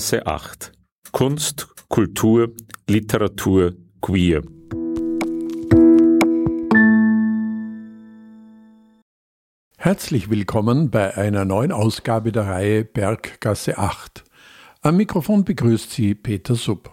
Berggasse 8. Kunst, Kultur, Literatur, Queer. Herzlich willkommen bei einer neuen Ausgabe der Reihe Berggasse 8. Am Mikrofon begrüßt Sie Peter Supp.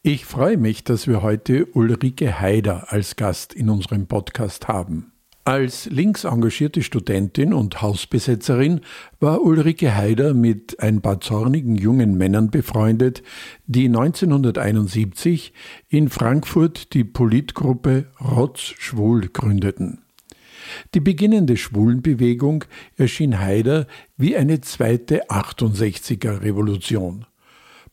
Ich freue mich, dass wir heute Ulrike Haider als Gast in unserem Podcast haben. Als links engagierte Studentin und Hausbesetzerin war Ulrike Haider mit ein paar zornigen jungen Männern befreundet, die 1971 in Frankfurt die Politgruppe Rotz Schwul gründeten. Die beginnende Schwulenbewegung erschien Haider wie eine zweite 68er Revolution.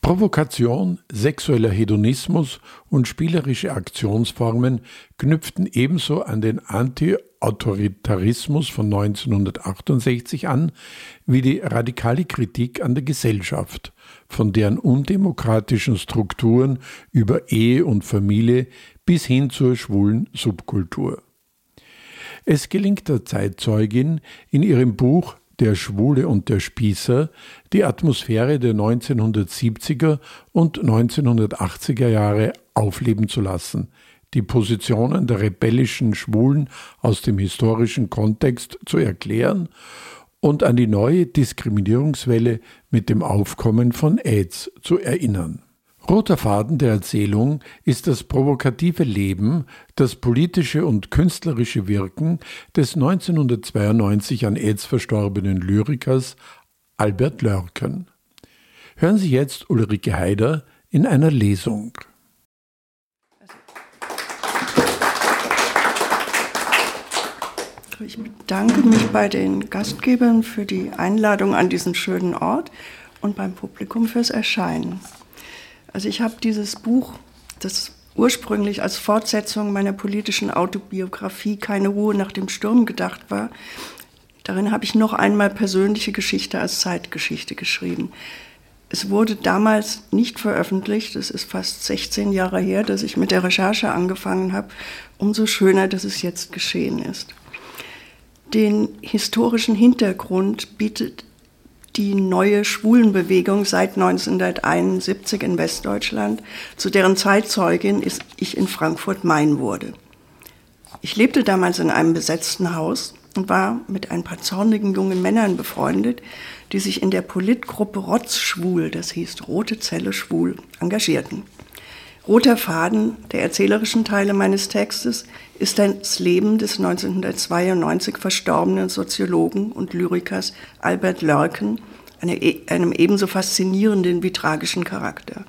Provokation, sexueller Hedonismus und spielerische Aktionsformen knüpften ebenso an den Anti-Autoritarismus von 1968 an, wie die radikale Kritik an der Gesellschaft, von deren undemokratischen Strukturen über Ehe und Familie bis hin zur schwulen Subkultur. Es gelingt der Zeitzeugin in ihrem Buch der Schwule und der Spießer die Atmosphäre der 1970er und 1980er Jahre aufleben zu lassen, die Positionen der rebellischen Schwulen aus dem historischen Kontext zu erklären und an die neue Diskriminierungswelle mit dem Aufkommen von AIDS zu erinnern. Roter Faden der Erzählung ist das provokative Leben, das politische und künstlerische Wirken des 1992 an AIDS verstorbenen Lyrikers Albert Lörken. Hören Sie jetzt Ulrike Haider in einer Lesung. Ich bedanke mich bei den Gastgebern für die Einladung an diesen schönen Ort und beim Publikum fürs Erscheinen. Also ich habe dieses Buch, das ursprünglich als Fortsetzung meiner politischen Autobiografie Keine Ruhe nach dem Sturm gedacht war, darin habe ich noch einmal persönliche Geschichte als Zeitgeschichte geschrieben. Es wurde damals nicht veröffentlicht, es ist fast 16 Jahre her, dass ich mit der Recherche angefangen habe. Umso schöner, dass es jetzt geschehen ist. Den historischen Hintergrund bietet die neue Schwulenbewegung seit 1971 in Westdeutschland, zu deren Zeitzeugin ich in Frankfurt-Main wurde. Ich lebte damals in einem besetzten Haus und war mit ein paar zornigen jungen Männern befreundet, die sich in der Politgruppe Rotzschwul, das hieß Rote Zelle Schwul, engagierten. Roter Faden der erzählerischen Teile meines Textes ist das Leben des 1992 verstorbenen Soziologen und Lyrikers Albert Lörken, e, einem ebenso faszinierenden wie tragischen Charakter.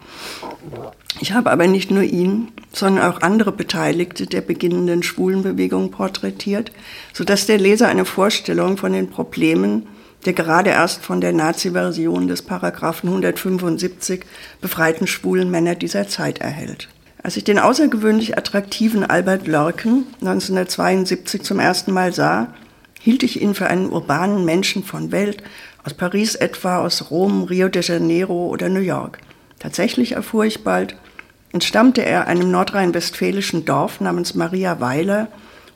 Ich habe aber nicht nur ihn, sondern auch andere Beteiligte der beginnenden Schwulenbewegung porträtiert, sodass der Leser eine Vorstellung von den Problemen der gerade erst von der Nazi-Version des Paragraphen 175 befreiten schwulen Männer dieser Zeit erhält. Als ich den außergewöhnlich attraktiven Albert Lörken 1972 zum ersten Mal sah, hielt ich ihn für einen urbanen Menschen von Welt, aus Paris etwa, aus Rom, Rio de Janeiro oder New York. Tatsächlich erfuhr ich bald, entstammte er einem nordrhein-westfälischen Dorf namens Maria Weiler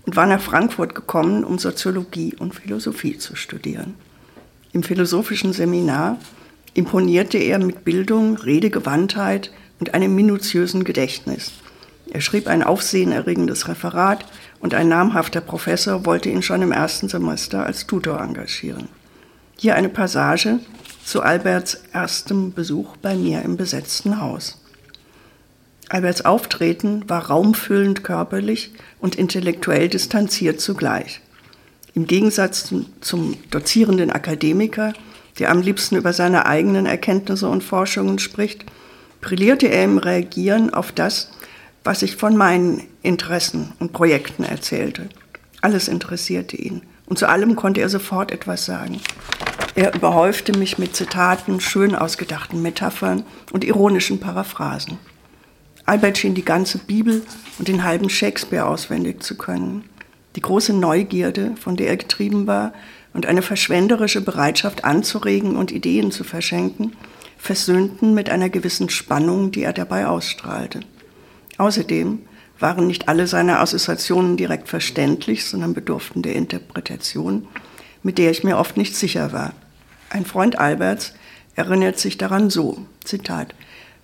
und war nach Frankfurt gekommen, um Soziologie und Philosophie zu studieren. Im philosophischen Seminar imponierte er mit Bildung, Redegewandtheit und einem minutiösen Gedächtnis. Er schrieb ein aufsehenerregendes Referat und ein namhafter Professor wollte ihn schon im ersten Semester als Tutor engagieren. Hier eine Passage zu Alberts erstem Besuch bei mir im besetzten Haus. Alberts Auftreten war raumfüllend körperlich und intellektuell distanziert zugleich. Im Gegensatz zum dozierenden Akademiker, der am liebsten über seine eigenen Erkenntnisse und Forschungen spricht, brillierte er im Reagieren auf das, was ich von meinen Interessen und Projekten erzählte. Alles interessierte ihn und zu allem konnte er sofort etwas sagen. Er überhäufte mich mit Zitaten, schön ausgedachten Metaphern und ironischen Paraphrasen. Albert schien die ganze Bibel und den halben Shakespeare auswendig zu können die große Neugierde, von der er getrieben war, und eine verschwenderische Bereitschaft anzuregen und Ideen zu verschenken, versöhnten mit einer gewissen Spannung, die er dabei ausstrahlte. Außerdem waren nicht alle seine Assoziationen direkt verständlich, sondern bedurften der Interpretation, mit der ich mir oft nicht sicher war. Ein Freund Alberts erinnert sich daran so, Zitat,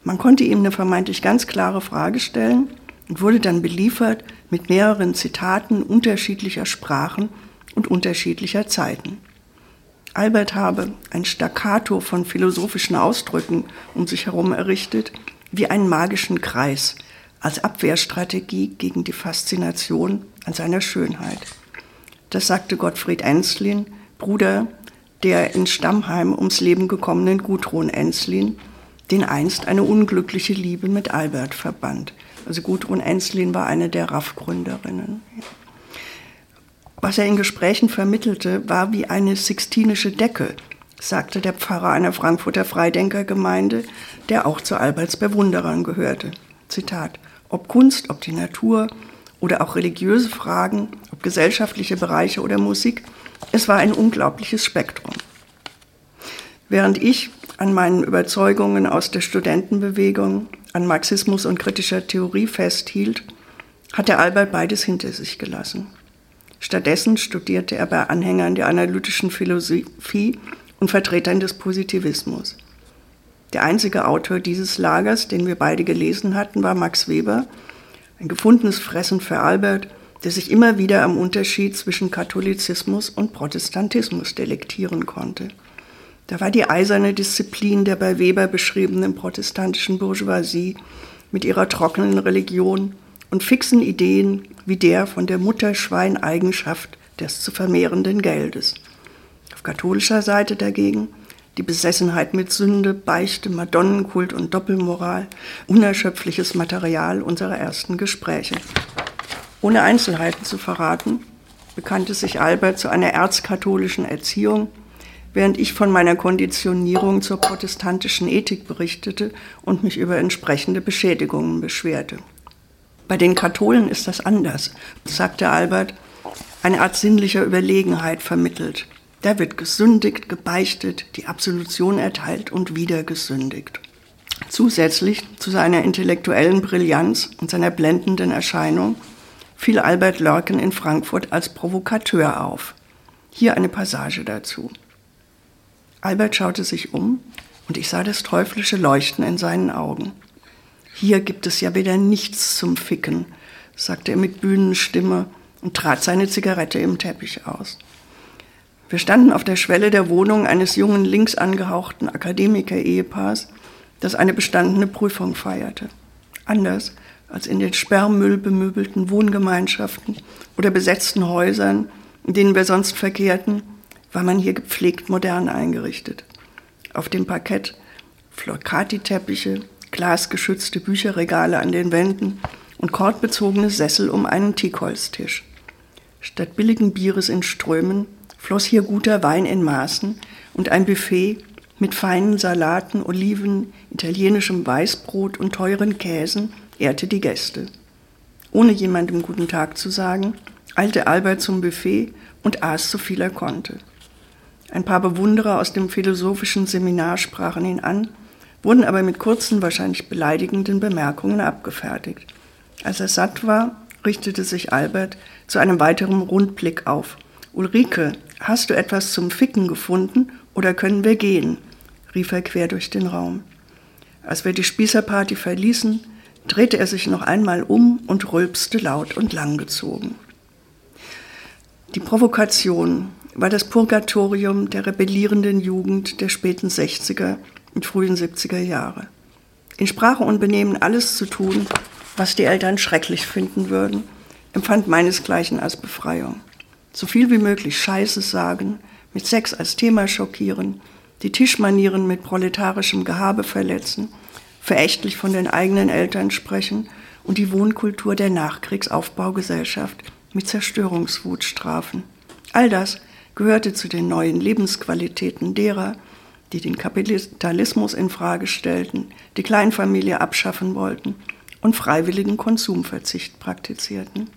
man konnte ihm eine vermeintlich ganz klare Frage stellen und wurde dann beliefert mit mehreren Zitaten unterschiedlicher Sprachen und unterschiedlicher Zeiten. Albert habe ein Staccato von philosophischen Ausdrücken um sich herum errichtet, wie einen magischen Kreis, als Abwehrstrategie gegen die Faszination an seiner Schönheit. Das sagte Gottfried Enslin, Bruder der in Stammheim ums Leben gekommenen Gudrun Enslin, den einst eine unglückliche Liebe mit Albert verband. Also Gudrun Enslin war eine der RAF-Gründerinnen. Was er in Gesprächen vermittelte, war wie eine sixtinische Decke, sagte der Pfarrer einer Frankfurter Freidenkergemeinde, der auch zu Alberts Bewunderern gehörte. Zitat: Ob Kunst, ob die Natur oder auch religiöse Fragen, ob gesellschaftliche Bereiche oder Musik, es war ein unglaubliches Spektrum. Während ich an meinen Überzeugungen aus der Studentenbewegung, an Marxismus und kritischer Theorie festhielt, hatte Albert beides hinter sich gelassen. Stattdessen studierte er bei Anhängern der analytischen Philosophie und Vertretern des Positivismus. Der einzige Autor dieses Lagers, den wir beide gelesen hatten, war Max Weber, ein gefundenes Fressen für Albert, der sich immer wieder am Unterschied zwischen Katholizismus und Protestantismus delektieren konnte. Da war die eiserne Disziplin der bei Weber beschriebenen protestantischen Bourgeoisie mit ihrer trockenen Religion und fixen Ideen wie der von der Mutterschweineigenschaft des zu vermehrenden Geldes. Auf katholischer Seite dagegen die Besessenheit mit Sünde, Beichte, Madonnenkult und Doppelmoral, unerschöpfliches Material unserer ersten Gespräche. Ohne Einzelheiten zu verraten, bekannte sich Albert zu einer erzkatholischen Erziehung, während ich von meiner Konditionierung zur protestantischen Ethik berichtete und mich über entsprechende Beschädigungen beschwerte. Bei den Katholen ist das anders, sagte Albert, eine Art sinnlicher Überlegenheit vermittelt. Da wird gesündigt, gebeichtet, die Absolution erteilt und wieder gesündigt. Zusätzlich zu seiner intellektuellen Brillanz und seiner blendenden Erscheinung fiel Albert Lörken in Frankfurt als Provokateur auf. Hier eine Passage dazu. Albert schaute sich um und ich sah das teuflische Leuchten in seinen Augen. Hier gibt es ja wieder nichts zum Ficken, sagte er mit Bühnenstimme und trat seine Zigarette im Teppich aus. Wir standen auf der Schwelle der Wohnung eines jungen links angehauchten Akademiker-Ehepaars, das eine bestandene Prüfung feierte. Anders als in den sperrmüllbemöbelten Wohngemeinschaften oder besetzten Häusern, in denen wir sonst verkehrten, war man hier gepflegt modern eingerichtet. Auf dem Parkett Flocati-Teppiche, glasgeschützte Bücherregale an den Wänden und kordbezogene Sessel um einen Teakholztisch. Statt billigen Bieres in Strömen floss hier guter Wein in Maßen und ein Buffet mit feinen Salaten, Oliven, italienischem Weißbrot und teuren Käsen ehrte die Gäste. Ohne jemandem guten Tag zu sagen, eilte Albert zum Buffet und aß so viel er konnte. Ein paar Bewunderer aus dem philosophischen Seminar sprachen ihn an, wurden aber mit kurzen, wahrscheinlich beleidigenden Bemerkungen abgefertigt. Als er satt war, richtete sich Albert zu einem weiteren Rundblick auf. Ulrike, hast du etwas zum Ficken gefunden oder können wir gehen? rief er quer durch den Raum. Als wir die Spießerparty verließen, drehte er sich noch einmal um und rülpste laut und langgezogen. Die Provokation war das Purgatorium der rebellierenden Jugend der späten 60er und frühen 70er Jahre. In Sprache und Benehmen alles zu tun, was die Eltern schrecklich finden würden, empfand meinesgleichen als Befreiung. So viel wie möglich Scheiße sagen, mit Sex als Thema schockieren, die Tischmanieren mit proletarischem Gehabe verletzen, verächtlich von den eigenen Eltern sprechen und die Wohnkultur der Nachkriegsaufbaugesellschaft mit Zerstörungswut strafen. All das gehörte zu den neuen Lebensqualitäten derer, die den Kapitalismus in Frage stellten, die Kleinfamilie abschaffen wollten und freiwilligen Konsumverzicht praktizierten.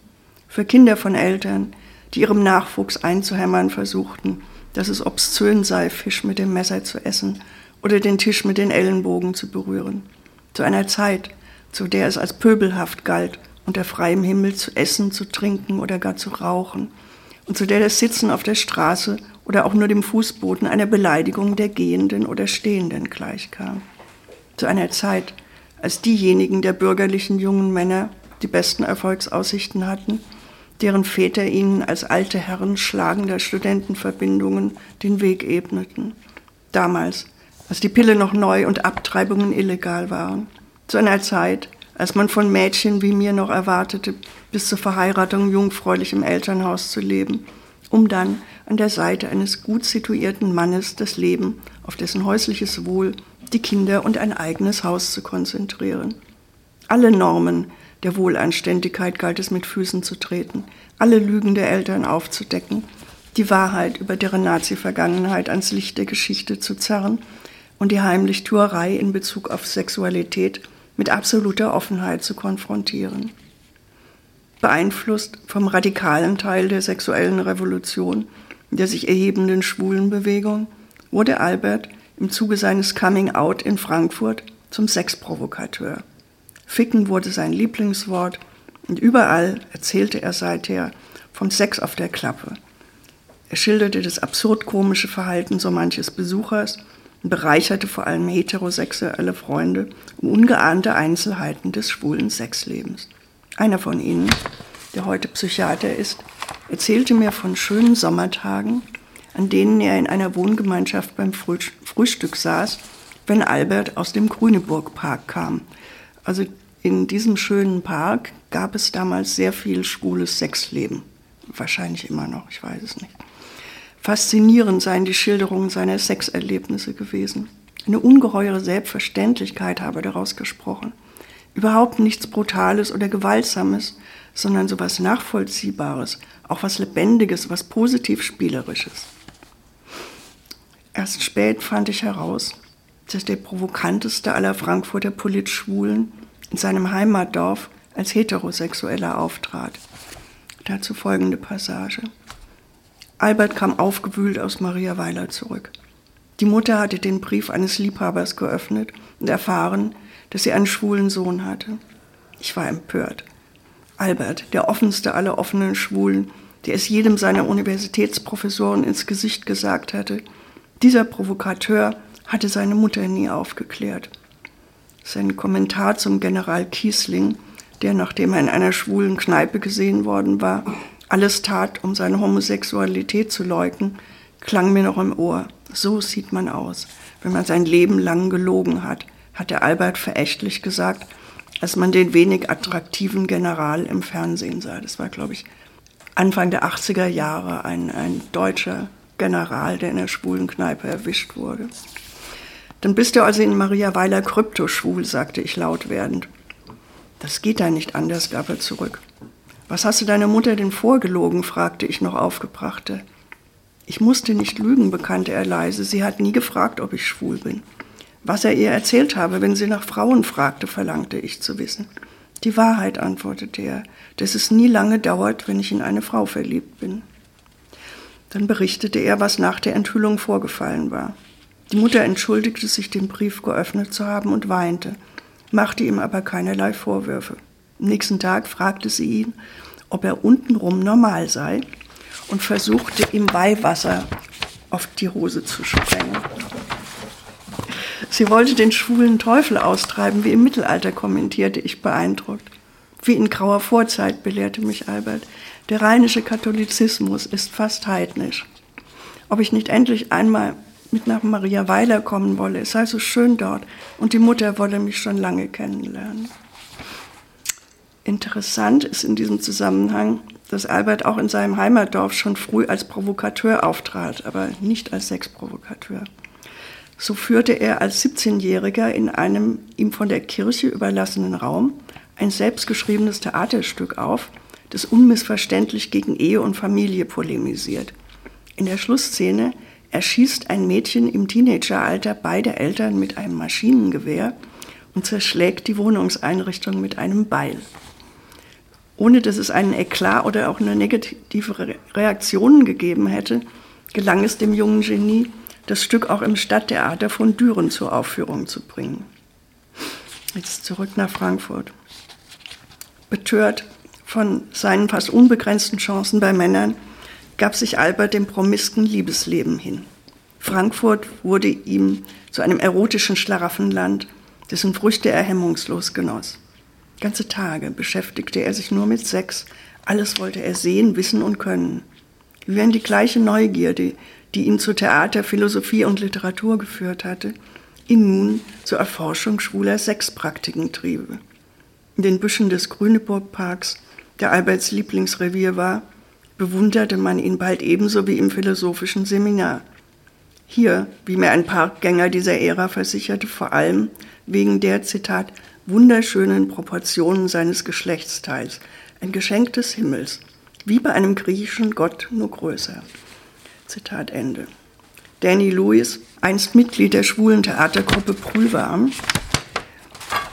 Für Kinder von Eltern, die ihrem Nachwuchs einzuhämmern versuchten, dass es obszön sei, Fisch mit dem Messer zu essen oder den Tisch mit den Ellenbogen zu berühren. Zu einer Zeit, zu der es als pöbelhaft galt, unter freiem Himmel zu essen, zu trinken oder gar zu rauchen, und zu der das Sitzen auf der Straße oder auch nur dem Fußboden einer Beleidigung der Gehenden oder Stehenden gleichkam. Zu einer Zeit, als diejenigen der bürgerlichen jungen Männer die besten Erfolgsaussichten hatten, deren Väter ihnen als alte Herren schlagender Studentenverbindungen den Weg ebneten. Damals, als die Pille noch neu und Abtreibungen illegal waren. Zu einer Zeit, als man von Mädchen wie mir noch erwartete, bis zur Verheiratung jungfräulich im Elternhaus zu leben, um dann an der Seite eines gut situierten Mannes das Leben auf dessen häusliches Wohl, die Kinder und ein eigenes Haus zu konzentrieren. Alle Normen der Wohlanständigkeit galt es mit Füßen zu treten, alle Lügen der Eltern aufzudecken, die Wahrheit über deren Nazi-Vergangenheit ans Licht der Geschichte zu zerren und die Heimlichtuerei in Bezug auf Sexualität mit absoluter Offenheit zu konfrontieren. Beeinflusst vom radikalen Teil der sexuellen Revolution, der sich erhebenden Schwulenbewegung, wurde Albert im Zuge seines Coming Out in Frankfurt zum Sexprovokateur. Ficken wurde sein Lieblingswort und überall erzählte er seither vom Sex auf der Klappe. Er schilderte das absurd komische Verhalten so manches Besuchers und bereicherte vor allem heterosexuelle Freunde um ungeahnte Einzelheiten des schwulen Sexlebens. Einer von ihnen, der heute Psychiater ist, erzählte mir von schönen Sommertagen, an denen er in einer Wohngemeinschaft beim Frühstück saß, wenn Albert aus dem Grüneburg-Park kam. Also in diesem schönen Park gab es damals sehr viel schwules Sexleben. Wahrscheinlich immer noch, ich weiß es nicht. Faszinierend seien die Schilderungen seiner Sexerlebnisse gewesen. Eine ungeheure Selbstverständlichkeit habe daraus gesprochen. Überhaupt nichts Brutales oder Gewaltsames, sondern so was Nachvollziehbares, auch was Lebendiges, was positiv Spielerisches. Erst spät fand ich heraus, dass der provokanteste aller Frankfurter Politschwulen in seinem Heimatdorf als Heterosexueller auftrat. Dazu folgende Passage. Albert kam aufgewühlt aus Maria Weiler zurück. Die Mutter hatte den Brief eines Liebhabers geöffnet und erfahren, dass sie einen schwulen Sohn hatte. Ich war empört. Albert, der offenste aller offenen Schwulen, der es jedem seiner Universitätsprofessoren ins Gesicht gesagt hatte, dieser Provokateur hatte seine Mutter nie aufgeklärt. Sein Kommentar zum General Kiesling, der, nachdem er in einer schwulen Kneipe gesehen worden war, alles tat, um seine Homosexualität zu leugnen, klang mir noch im Ohr. So sieht man aus, wenn man sein Leben lang gelogen hat, hatte Albert verächtlich gesagt, als man den wenig attraktiven General im Fernsehen sah. Das war, glaube ich, Anfang der 80er Jahre ein, ein deutscher General, der in der schwulen Kneipe erwischt wurde. Dann bist du also in Maria Weiler kryptoschwul, sagte ich laut werdend. Das geht da nicht anders, gab er zurück. Was hast du deiner Mutter denn vorgelogen? fragte ich noch aufgebrachte. Ich musste nicht lügen, bekannte er leise. Sie hat nie gefragt, ob ich schwul bin. Was er ihr erzählt habe, wenn sie nach Frauen fragte, verlangte ich zu wissen. Die Wahrheit, antwortete er, dass es nie lange dauert, wenn ich in eine Frau verliebt bin. Dann berichtete er, was nach der Enthüllung vorgefallen war. Die Mutter entschuldigte sich, den Brief geöffnet zu haben und weinte, machte ihm aber keinerlei Vorwürfe. Am nächsten Tag fragte sie ihn, ob er untenrum normal sei und versuchte ihm Weihwasser auf die Hose zu sprengen. Sie wollte den schwulen Teufel austreiben, wie im Mittelalter, kommentierte ich beeindruckt. Wie in grauer Vorzeit, belehrte mich Albert. Der rheinische Katholizismus ist fast heidnisch. Ob ich nicht endlich einmal mit nach Maria Weiler kommen wolle, es sei so schön dort und die Mutter wolle mich schon lange kennenlernen. Interessant ist in diesem Zusammenhang, dass Albert auch in seinem Heimatdorf schon früh als Provokateur auftrat, aber nicht als Sexprovokateur. So führte er als 17-Jähriger in einem ihm von der Kirche überlassenen Raum ein selbstgeschriebenes Theaterstück auf, das unmissverständlich gegen Ehe und Familie polemisiert. In der Schlussszene erschießt ein Mädchen im Teenageralter beide Eltern mit einem Maschinengewehr und zerschlägt die Wohnungseinrichtung mit einem Beil ohne dass es einen Eklat oder auch eine negative Reaktion gegeben hätte, gelang es dem jungen Genie, das Stück auch im Stadttheater von Düren zur Aufführung zu bringen. Jetzt zurück nach Frankfurt. Betört von seinen fast unbegrenzten Chancen bei Männern, gab sich Albert dem promisken Liebesleben hin. Frankfurt wurde ihm zu einem erotischen Schlaraffenland, dessen Früchte er hemmungslos genoss. Ganze Tage beschäftigte er sich nur mit Sex, alles wollte er sehen, wissen und können. Wie wenn die gleiche Neugierde, die ihn zu Theater, Philosophie und Literatur geführt hatte, ihn nun zur Erforschung schwuler Sexpraktiken triebe. In den Büschen des Grüneburg-Parks, der Alberts Lieblingsrevier war, bewunderte man ihn bald ebenso wie im philosophischen Seminar. Hier, wie mir ein Parkgänger dieser Ära versicherte, vor allem wegen der, Zitat, wunderschönen Proportionen seines Geschlechtsteils, ein Geschenk des Himmels, wie bei einem griechischen Gott, nur größer. Zitat Ende. Danny Lewis, einst Mitglied der schwulen Theatergruppe Prühwarm,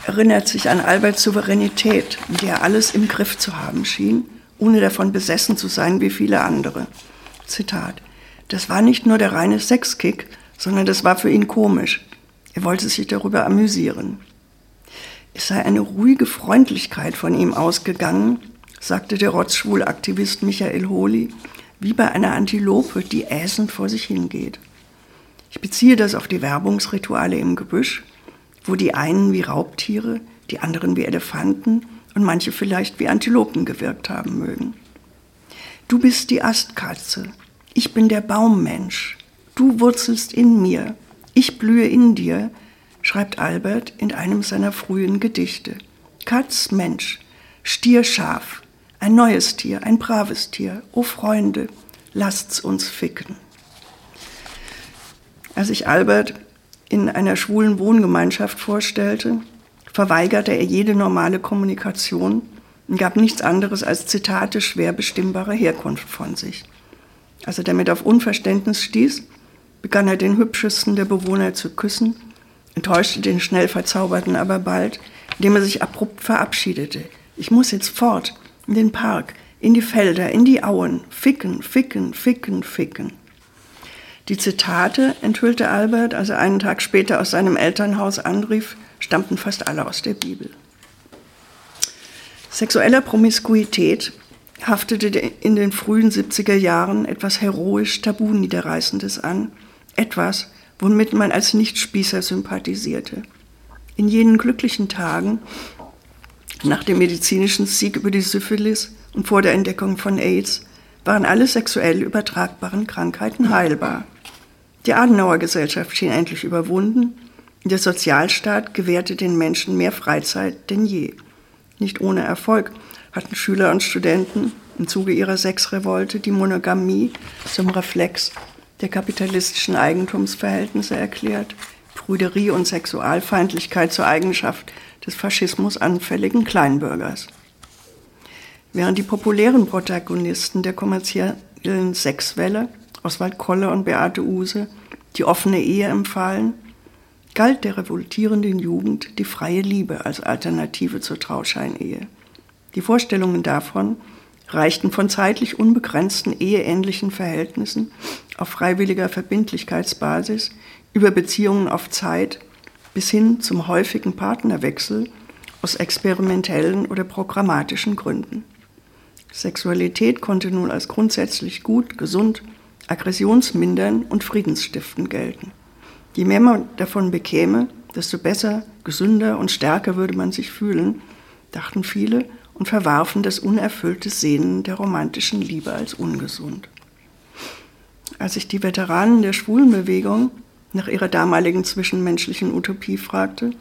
erinnert sich an Alberts Souveränität, in der er alles im Griff zu haben schien, ohne davon besessen zu sein wie viele andere. Zitat. Das war nicht nur der reine Sexkick, sondern das war für ihn komisch. Er wollte sich darüber amüsieren. Es sei eine ruhige Freundlichkeit von ihm ausgegangen, sagte der Rotzschwul-Aktivist Michael Holy, wie bei einer Antilope, die äsend vor sich hingeht. Ich beziehe das auf die Werbungsrituale im Gebüsch, wo die einen wie Raubtiere, die anderen wie Elefanten und manche vielleicht wie Antilopen gewirkt haben mögen. Du bist die Astkatze, ich bin der Baummensch, du wurzelst in mir, ich blühe in dir, schreibt Albert in einem seiner frühen Gedichte. Katz, Mensch, Stier, Schaf, ein neues Tier, ein braves Tier, o Freunde, lasst's uns ficken. Als ich Albert in einer schwulen Wohngemeinschaft vorstellte, verweigerte er jede normale Kommunikation und gab nichts anderes als Zitate schwer bestimmbarer Herkunft von sich. Als er damit auf Unverständnis stieß, begann er den hübschesten der Bewohner zu küssen, enttäuschte den schnell Verzauberten aber bald, indem er sich abrupt verabschiedete. Ich muss jetzt fort, in den Park, in die Felder, in die Auen, ficken, ficken, ficken, ficken. Die Zitate, enthüllte Albert, als er einen Tag später aus seinem Elternhaus anrief, stammten fast alle aus der Bibel. Sexueller Promiskuität haftete in den frühen 70er Jahren etwas heroisch Tabu-Niederreißendes an, etwas, womit man als Nichtspießer sympathisierte. In jenen glücklichen Tagen, nach dem medizinischen Sieg über die Syphilis und vor der Entdeckung von AIDS, waren alle sexuell übertragbaren Krankheiten heilbar. Die Adenauer Gesellschaft schien endlich überwunden. Der Sozialstaat gewährte den Menschen mehr Freizeit denn je. Nicht ohne Erfolg hatten Schüler und Studenten im Zuge ihrer Sexrevolte die Monogamie zum Reflex der kapitalistischen Eigentumsverhältnisse erklärt, Prüderie und Sexualfeindlichkeit zur Eigenschaft des Faschismus anfälligen Kleinbürgers. Während die populären Protagonisten der kommerziellen Sexwelle Oswald Kolle und Beate Use die offene Ehe empfahlen, galt der revoltierenden Jugend die freie Liebe als Alternative zur Trauscheinehe. Die Vorstellungen davon reichten von zeitlich unbegrenzten eheähnlichen Verhältnissen auf freiwilliger Verbindlichkeitsbasis über Beziehungen auf Zeit bis hin zum häufigen Partnerwechsel aus experimentellen oder programmatischen Gründen. Sexualität konnte nun als grundsätzlich gut, gesund aggressionsmindern und friedensstiftend gelten. Je mehr man davon bekäme, desto besser, gesünder und stärker würde man sich fühlen, dachten viele und verwarfen das unerfüllte Sehnen der romantischen Liebe als ungesund. Als ich die Veteranen der Schwulenbewegung nach ihrer damaligen zwischenmenschlichen Utopie fragte,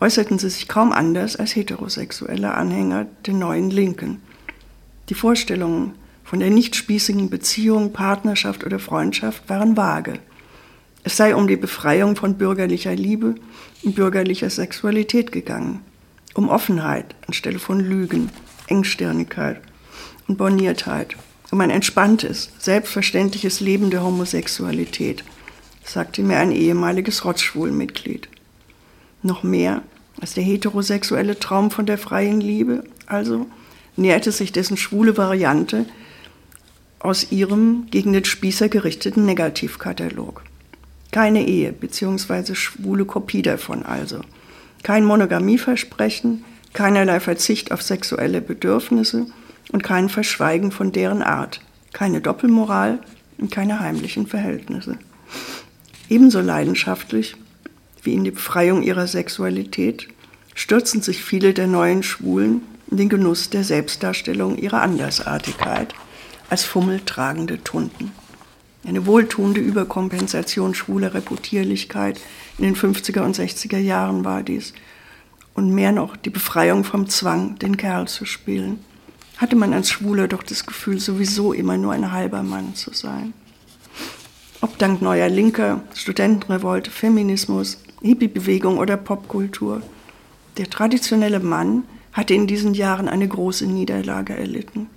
äußerten sie sich kaum anders als heterosexuelle Anhänger der neuen Linken. Die Vorstellungen von der nicht spießigen Beziehung, Partnerschaft oder Freundschaft waren vage. Es sei um die Befreiung von bürgerlicher Liebe und bürgerlicher Sexualität gegangen, um Offenheit anstelle von Lügen, Engstirnigkeit und Borniertheit, um ein entspanntes, selbstverständliches Leben der Homosexualität, sagte mir ein ehemaliges Rotzschwulmitglied. Noch mehr als der heterosexuelle Traum von der freien Liebe, also näherte sich dessen schwule Variante aus ihrem gegen den Spießer gerichteten Negativkatalog. Keine Ehe bzw. schwule Kopie davon also. Kein Monogamieversprechen, keinerlei Verzicht auf sexuelle Bedürfnisse und kein Verschweigen von deren Art. Keine Doppelmoral und keine heimlichen Verhältnisse. Ebenso leidenschaftlich wie in die Befreiung ihrer Sexualität stürzen sich viele der neuen Schwulen in den Genuss der Selbstdarstellung ihrer Andersartigkeit als fummeltragende Tunden. Eine wohltuende Überkompensation schwuler Reputierlichkeit in den 50er und 60er Jahren war dies. Und mehr noch die Befreiung vom Zwang, den Kerl zu spielen. Hatte man als Schwuler doch das Gefühl, sowieso immer nur ein halber Mann zu sein. Ob dank neuer Linker, Studentenrevolte, Feminismus, Hippie-Bewegung oder Popkultur. Der traditionelle Mann hatte in diesen Jahren eine große Niederlage erlitten.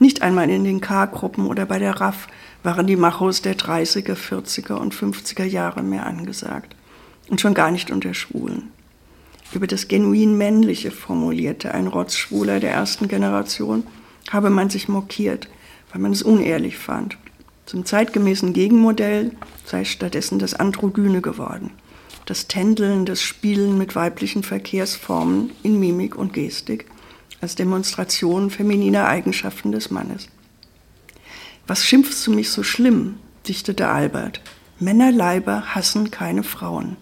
Nicht einmal in den K-Gruppen oder bei der RAF waren die Machos der 30er, 40er und 50er Jahre mehr angesagt. Und schon gar nicht unter Schwulen. Über das genuin Männliche formulierte ein Rotzschwuler der ersten Generation, habe man sich mokiert, weil man es unehrlich fand. Zum zeitgemäßen Gegenmodell sei stattdessen das Androgyne geworden. Das Tändeln, das Spielen mit weiblichen Verkehrsformen in Mimik und Gestik als Demonstration femininer Eigenschaften des Mannes. Was schimpfst du mich so schlimm? dichtete Albert. Männerleiber hassen keine Frauen.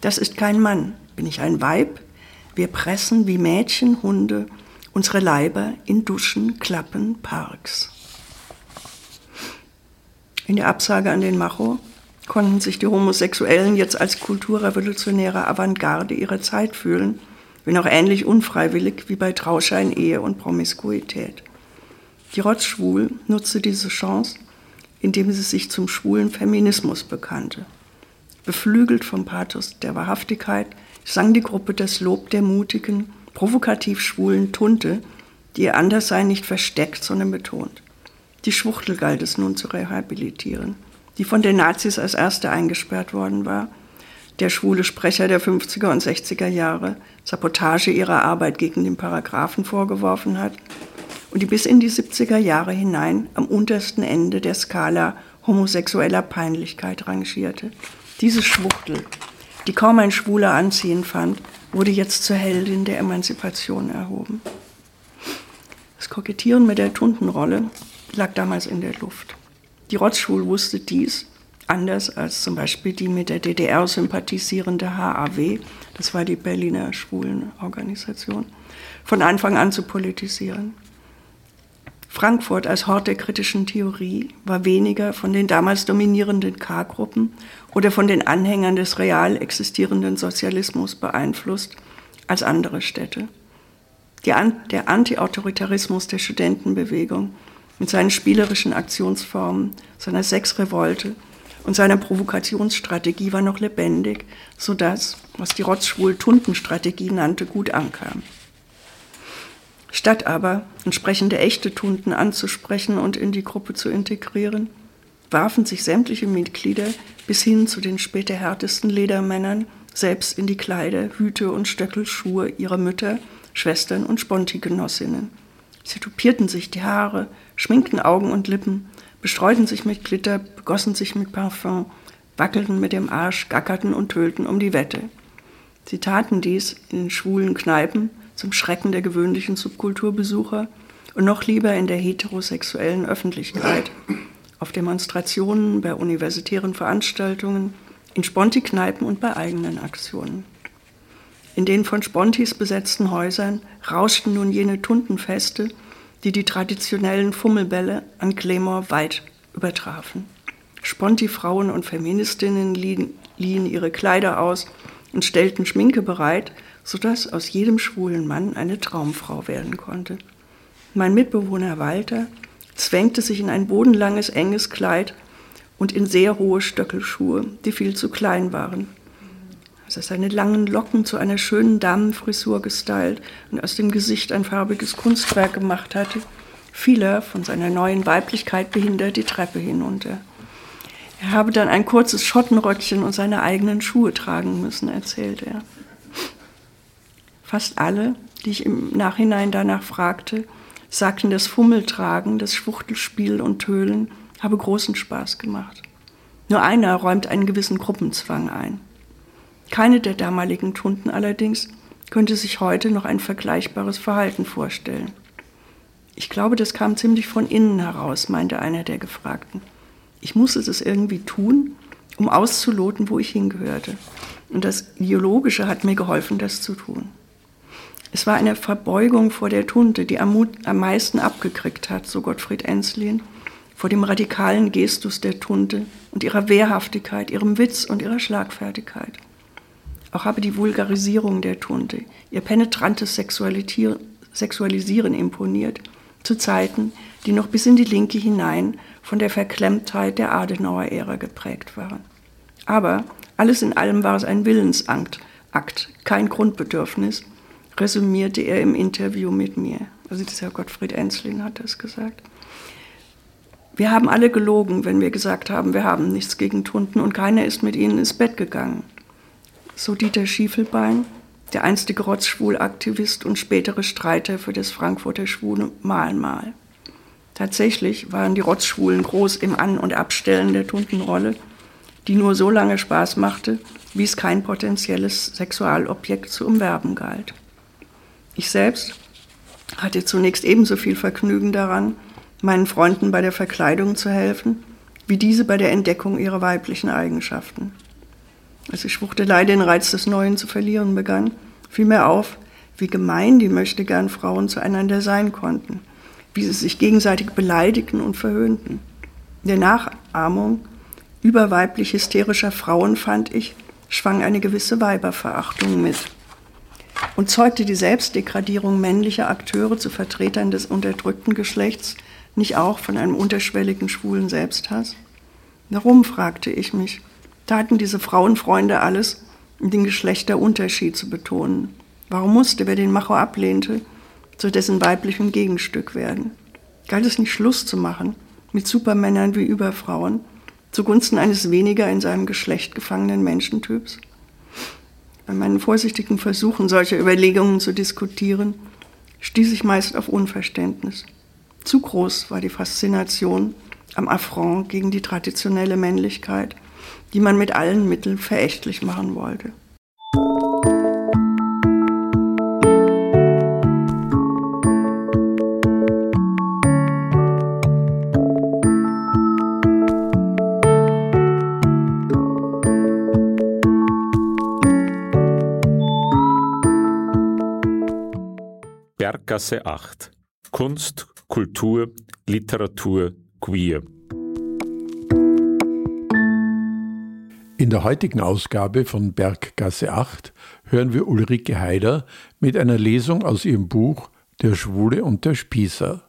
Das ist kein Mann. Bin ich ein Weib? Wir pressen wie Mädchen, Hunde unsere Leiber in Duschen, Klappen, Parks. In der Absage an den Macho konnten sich die Homosexuellen jetzt als kulturrevolutionäre Avantgarde ihrer Zeit fühlen wenn auch ähnlich unfreiwillig wie bei Trauschein, Ehe und Promiskuität. Die Rotzschwul nutzte diese Chance, indem sie sich zum schwulen Feminismus bekannte. Beflügelt vom Pathos der Wahrhaftigkeit sang die Gruppe das Lob der mutigen, provokativ schwulen Tunte, die ihr Anderssein nicht versteckt, sondern betont. Die Schwuchtel galt es nun zu rehabilitieren, die von den Nazis als erste eingesperrt worden war – der schwule Sprecher der 50er und 60er Jahre Sabotage ihrer Arbeit gegen den Paragraphen vorgeworfen hat und die bis in die 70er Jahre hinein am untersten Ende der Skala homosexueller Peinlichkeit rangierte. Diese Schwuchtel, die kaum ein Schwuler anziehen fand, wurde jetzt zur Heldin der Emanzipation erhoben. Das Kokettieren mit der Tuntenrolle lag damals in der Luft. Die Rotzschwul wusste dies anders als zum Beispiel die mit der DDR sympathisierende HAW, das war die Berliner Schwulenorganisation, von Anfang an zu politisieren. Frankfurt als Hort der kritischen Theorie war weniger von den damals dominierenden K-Gruppen oder von den Anhängern des real existierenden Sozialismus beeinflusst als andere Städte. der Anti-Autoritarismus der Studentenbewegung mit seinen spielerischen Aktionsformen, seiner Sexrevolte und seine Provokationsstrategie war noch lebendig, sodass, was die Rotzschwul-Tunten-Strategie nannte, gut ankam. Statt aber entsprechende echte Tunden anzusprechen und in die Gruppe zu integrieren, warfen sich sämtliche Mitglieder bis hin zu den später härtesten Ledermännern selbst in die Kleider, Hüte und Stöckelschuhe ihrer Mütter, Schwestern und Sponti-Genossinnen. Sie tupierten sich die Haare, schminkten Augen und Lippen, bestreuten sich mit Glitter, begossen sich mit Parfum, wackelten mit dem Arsch, gackerten und tölten um die Wette. Sie taten dies in den schwulen Kneipen zum Schrecken der gewöhnlichen Subkulturbesucher und noch lieber in der heterosexuellen Öffentlichkeit, auf Demonstrationen, bei universitären Veranstaltungen, in Sponti-Kneipen und bei eigenen Aktionen. In den von Spontis besetzten Häusern rauschten nun jene Tuntenfeste, die die traditionellen Fummelbälle an Claymore weit übertrafen. Sponti-Frauen und Feministinnen liehen, liehen ihre Kleider aus und stellten Schminke bereit, sodass aus jedem schwulen Mann eine Traumfrau werden konnte. Mein Mitbewohner Walter zwängte sich in ein bodenlanges, enges Kleid und in sehr hohe Stöckelschuhe, die viel zu klein waren als er seine langen Locken zu einer schönen Damenfrisur gestylt und aus dem Gesicht ein farbiges Kunstwerk gemacht hatte, fiel er, von seiner neuen Weiblichkeit behindert, die Treppe hinunter. Er habe dann ein kurzes Schottenröckchen und seine eigenen Schuhe tragen müssen, erzählt er. Fast alle, die ich im Nachhinein danach fragte, sagten, das Fummeltragen, das Schwuchtelspiel und Tölen habe großen Spaß gemacht. Nur einer räumt einen gewissen Gruppenzwang ein. Keine der damaligen Tunden allerdings könnte sich heute noch ein vergleichbares Verhalten vorstellen. Ich glaube, das kam ziemlich von innen heraus, meinte einer der Gefragten. Ich musste es irgendwie tun, um auszuloten, wo ich hingehörte. Und das Ideologische hat mir geholfen, das zu tun. Es war eine Verbeugung vor der Tunte, die am, am meisten abgekriegt hat, so Gottfried Enslin, vor dem radikalen Gestus der Tunte und ihrer Wehrhaftigkeit, ihrem Witz und ihrer Schlagfertigkeit. Auch habe die Vulgarisierung der Tunte, ihr penetrantes Sexualisieren imponiert, zu Zeiten, die noch bis in die Linke hinein von der Verklemmtheit der Adenauer-Ära geprägt waren. Aber alles in allem war es ein Willensakt, Akt, kein Grundbedürfnis, resümierte er im Interview mit mir. Also dieser Gottfried Ensling hat das gesagt. Wir haben alle gelogen, wenn wir gesagt haben, wir haben nichts gegen Tunden und keiner ist mit ihnen ins Bett gegangen. So Dieter Schiefelbein, der einstige Rotzschwul-Aktivist und spätere Streiter für das Frankfurter Schwule Mahlmal. Tatsächlich waren die Rotzschwulen groß im An- und Abstellen der Tuntenrolle, die nur so lange Spaß machte, wie es kein potenzielles Sexualobjekt zu umwerben galt. Ich selbst hatte zunächst ebenso viel Vergnügen daran, meinen Freunden bei der Verkleidung zu helfen, wie diese bei der Entdeckung ihrer weiblichen Eigenschaften. Als die Schwuchtelei den Reiz des Neuen zu verlieren begann, fiel mir auf, wie gemein die möchtegern Frauen zueinander sein konnten, wie sie sich gegenseitig beleidigten und verhöhnten. In der Nachahmung überweiblich hysterischer Frauen, fand ich, schwang eine gewisse Weiberverachtung mit und zeugte die Selbstdegradierung männlicher Akteure zu Vertretern des unterdrückten Geschlechts nicht auch von einem unterschwelligen schwulen Selbsthass? Warum, fragte ich mich, taten diese Frauenfreunde alles, um den Geschlechterunterschied zu betonen? Warum musste, wer den Macho ablehnte, zu dessen weiblichem Gegenstück werden? Galt es nicht Schluss zu machen mit Supermännern wie Überfrauen zugunsten eines weniger in seinem Geschlecht gefangenen Menschentyps? Bei meinen vorsichtigen Versuchen, solche Überlegungen zu diskutieren, stieß ich meist auf Unverständnis. Zu groß war die Faszination am Affront gegen die traditionelle Männlichkeit, die man mit allen Mitteln verächtlich machen wollte. Berggasse 8 Kunst, Kultur, Literatur, Queer. In der heutigen Ausgabe von Berggasse 8 hören wir Ulrike Haider mit einer Lesung aus ihrem Buch Der Schwule und der Spießer.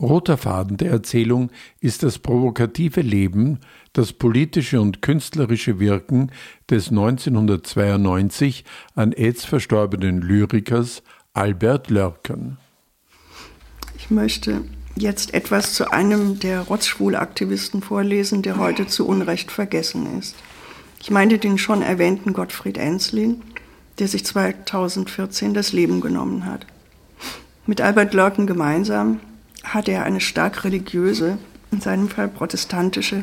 Roter Faden der Erzählung ist das provokative Leben, das politische und künstlerische Wirken des 1992 an AIDS verstorbenen Lyrikers Albert Lörken. Ich möchte jetzt etwas zu einem der Rotzschwul-Aktivisten vorlesen, der heute zu Unrecht vergessen ist. Ich meine den schon erwähnten Gottfried Enslin, der sich 2014 das Leben genommen hat. Mit Albert Lörken gemeinsam hatte er eine stark religiöse, in seinem Fall protestantische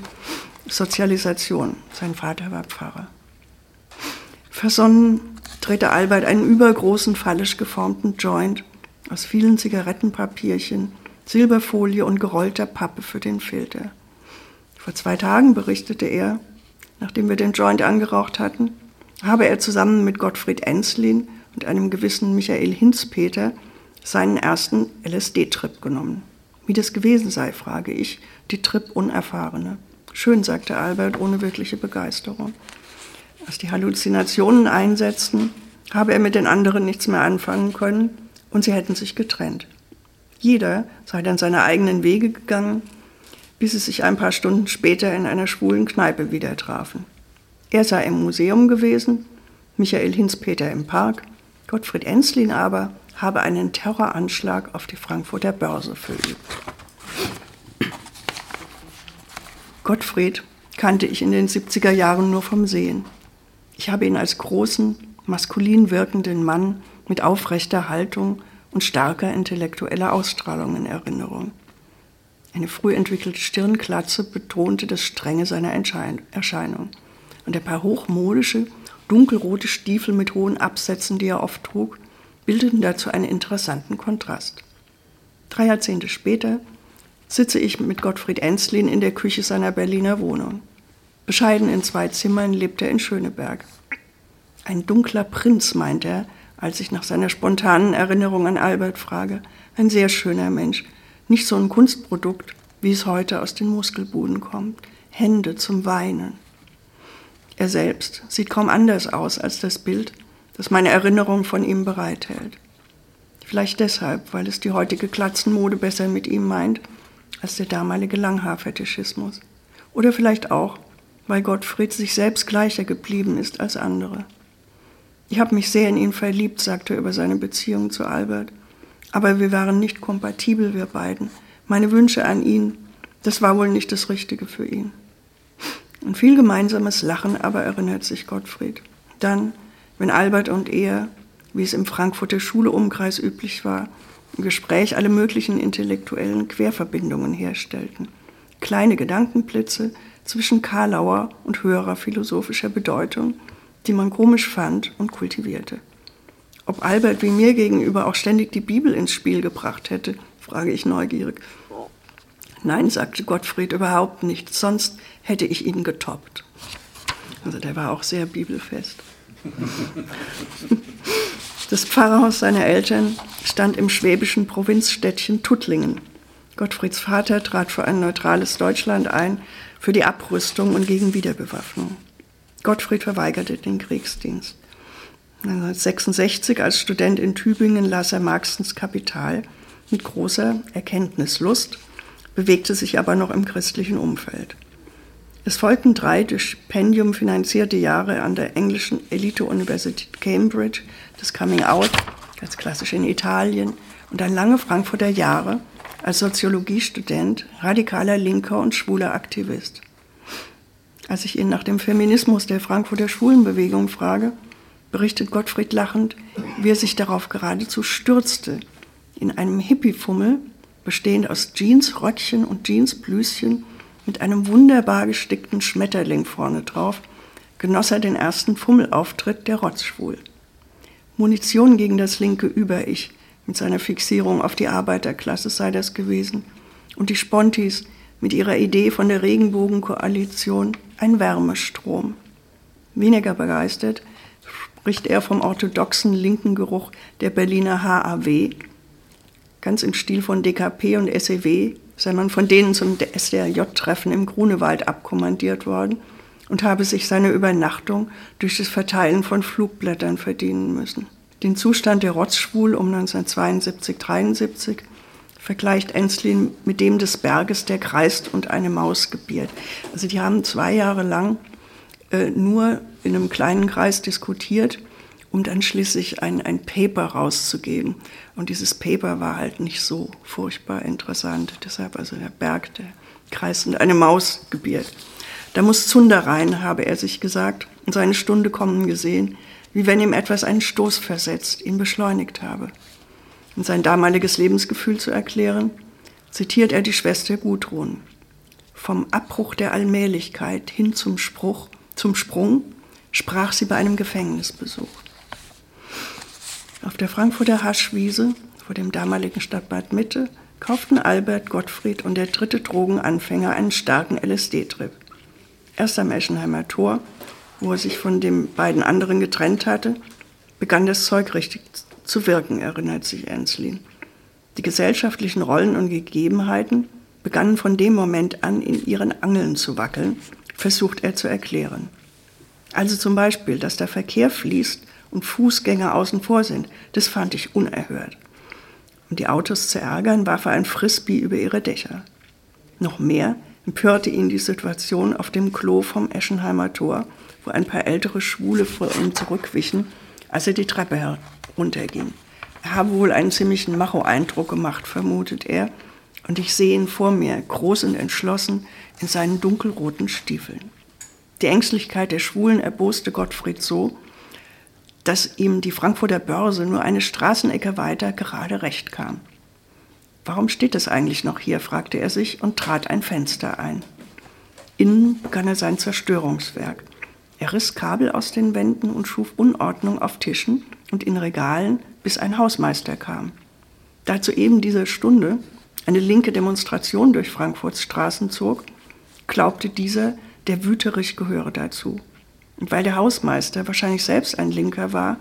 Sozialisation. Sein Vater war Pfarrer. Versonnen drehte Albert einen übergroßen, fallisch geformten Joint aus vielen Zigarettenpapierchen, Silberfolie und gerollter Pappe für den Filter. Vor zwei Tagen berichtete er, nachdem wir den Joint angeraucht hatten, habe er zusammen mit Gottfried Enslin und einem gewissen Michael Hinzpeter seinen ersten LSD-Trip genommen. Wie das gewesen sei, frage ich, die Trip-Unerfahrene. Schön, sagte Albert ohne wirkliche Begeisterung. Als die Halluzinationen einsetzten, habe er mit den anderen nichts mehr anfangen können und sie hätten sich getrennt. Jeder sei dann seine eigenen Wege gegangen, bis sie sich ein paar Stunden später in einer schwulen Kneipe wieder trafen. Er sei im Museum gewesen, Michael Hinzpeter im Park, Gottfried Enslin aber habe einen Terroranschlag auf die Frankfurter Börse verübt. Gottfried kannte ich in den 70er Jahren nur vom Sehen. Ich habe ihn als großen, maskulin wirkenden Mann mit aufrechter Haltung und starker intellektueller Ausstrahlung in Erinnerung. Eine früh entwickelte Stirnklatze betonte das Strenge seiner Erscheinung. Und ein paar hochmodische, dunkelrote Stiefel mit hohen Absätzen, die er oft trug, bildeten dazu einen interessanten Kontrast. Drei Jahrzehnte später sitze ich mit Gottfried Enslin in der Küche seiner Berliner Wohnung. Bescheiden in zwei Zimmern lebt er in Schöneberg. Ein dunkler Prinz, meint er, als ich nach seiner spontanen Erinnerung an Albert frage. Ein sehr schöner Mensch. Nicht so ein Kunstprodukt, wie es heute aus den Muskelbuden kommt. Hände zum Weinen. Er selbst sieht kaum anders aus als das Bild, das meine Erinnerung von ihm bereithält. Vielleicht deshalb, weil es die heutige Glatzenmode besser mit ihm meint als der damalige Langhaarfetischismus. Oder vielleicht auch, weil Gottfried sich selbst gleicher geblieben ist als andere. Ich habe mich sehr in ihn verliebt, sagte er über seine Beziehung zu Albert. Aber wir waren nicht kompatibel, wir beiden. Meine Wünsche an ihn, das war wohl nicht das Richtige für ihn. Und viel gemeinsames Lachen aber erinnert sich Gottfried. Dann, wenn Albert und er, wie es im Frankfurter Schuleumkreis üblich war, im Gespräch alle möglichen intellektuellen Querverbindungen herstellten. Kleine Gedankenblitze zwischen Karlauer und höherer philosophischer Bedeutung, die man komisch fand und kultivierte. Ob Albert wie mir gegenüber auch ständig die Bibel ins Spiel gebracht hätte, frage ich neugierig. Nein, sagte Gottfried, überhaupt nicht, sonst hätte ich ihn getoppt. Also der war auch sehr bibelfest. Das Pfarrhaus seiner Eltern stand im schwäbischen Provinzstädtchen Tuttlingen. Gottfrieds Vater trat für ein neutrales Deutschland ein, für die Abrüstung und gegen Wiederbewaffnung. Gottfried verweigerte den Kriegsdienst. 1966 als Student in Tübingen las er Marxens Kapital mit großer Erkenntnislust, bewegte sich aber noch im christlichen Umfeld. Es folgten drei durch Stipendium finanzierte Jahre an der englischen Elite-Universität Cambridge, das Coming Out, ganz klassisch in Italien, und dann lange Frankfurter Jahre als Soziologiestudent, radikaler Linker und schwuler Aktivist. Als ich ihn nach dem Feminismus der Frankfurter Schwulenbewegung frage, berichtet Gottfried lachend, wie er sich darauf geradezu stürzte, in einem Hippie-Fummel, bestehend aus Jeansröckchen und Jeansblüschen mit einem wunderbar gestickten Schmetterling vorne drauf, genoss er den ersten Fummelauftritt der Rotzschwul. Munition gegen das linke Über-Ich mit seiner Fixierung auf die Arbeiterklasse sei das gewesen und die Spontis mit ihrer Idee von der Regenbogenkoalition ein Wärmestrom. Weniger begeistert spricht er vom orthodoxen linken Geruch der Berliner HAW, ganz im Stil von DKP und SEW, sei man von denen zum SDRJ-Treffen im Grunewald abkommandiert worden und habe sich seine Übernachtung durch das Verteilen von Flugblättern verdienen müssen. Den Zustand der Rotzschwul um 1972-73 vergleicht Enslin mit dem des Berges, der kreist und eine Maus gebiert. Also die haben zwei Jahre lang äh, nur in einem kleinen Kreis diskutiert, um dann schließlich ein, ein Paper rauszugeben. Und dieses Paper war halt nicht so furchtbar interessant. Deshalb also der Berg, der kreist und eine Maus gebiert. Da muss Zunder rein, habe er sich gesagt, und seine Stunde kommen gesehen, wie wenn ihm etwas einen Stoß versetzt, ihn beschleunigt habe. Um sein damaliges Lebensgefühl zu erklären, zitiert er die Schwester Gudrun. Vom Abbruch der Allmählichkeit hin zum Spruch, zum Sprung, sprach sie bei einem Gefängnisbesuch. Auf der Frankfurter Haschwiese vor dem damaligen Stadtbad Mitte kauften Albert, Gottfried und der dritte Drogenanfänger einen starken LSD-Trip. Erst am Eschenheimer Tor, wo er sich von den beiden anderen getrennt hatte, begann das Zeug richtig zu wirken, erinnert sich Enslin. Die gesellschaftlichen Rollen und Gegebenheiten begannen von dem Moment an in ihren Angeln zu wackeln, versucht er zu erklären. Also zum Beispiel, dass der Verkehr fließt und Fußgänger außen vor sind, das fand ich unerhört. Um die Autos zu ärgern, warf er ein Frisbee über ihre Dächer. Noch mehr empörte ihn die Situation auf dem Klo vom Eschenheimer Tor, wo ein paar ältere Schwule vor ihm zurückwichen, als er die Treppe herunterging. Er habe wohl einen ziemlichen Macho-Eindruck gemacht, vermutet er, und ich sehe ihn vor mir, groß und entschlossen, in seinen dunkelroten Stiefeln. Die Ängstlichkeit der Schwulen erboste Gottfried so, dass ihm die Frankfurter Börse nur eine Straßenecke weiter gerade recht kam. Warum steht es eigentlich noch hier? fragte er sich und trat ein Fenster ein. Innen begann er sein Zerstörungswerk. Er riss Kabel aus den Wänden und schuf Unordnung auf Tischen und in Regalen, bis ein Hausmeister kam. Da zu eben dieser Stunde eine linke Demonstration durch Frankfurts Straßen zog, glaubte dieser, der Wüterich gehöre dazu. Und weil der Hausmeister wahrscheinlich selbst ein Linker war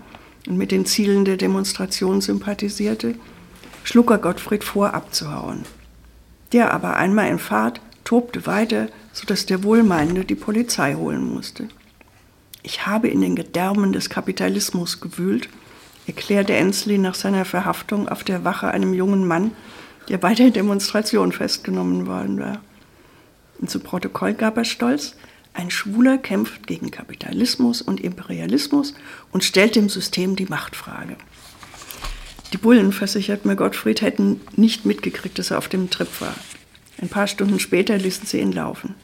und mit den Zielen der Demonstration sympathisierte, schlug er Gottfried vor, abzuhauen. Der aber einmal in Fahrt tobte weiter, sodass der Wohlmeinende die Polizei holen musste. Ich habe in den Gedärmen des Kapitalismus gewühlt, erklärte Ensley nach seiner Verhaftung auf der Wache einem jungen Mann, der bei der Demonstration festgenommen worden war. Und zu Protokoll gab er stolz, ein Schwuler kämpft gegen Kapitalismus und Imperialismus und stellt dem System die Machtfrage. Die Bullen, versichert mir Gottfried, hätten nicht mitgekriegt, dass er auf dem Trip war. Ein paar Stunden später ließen sie ihn laufen.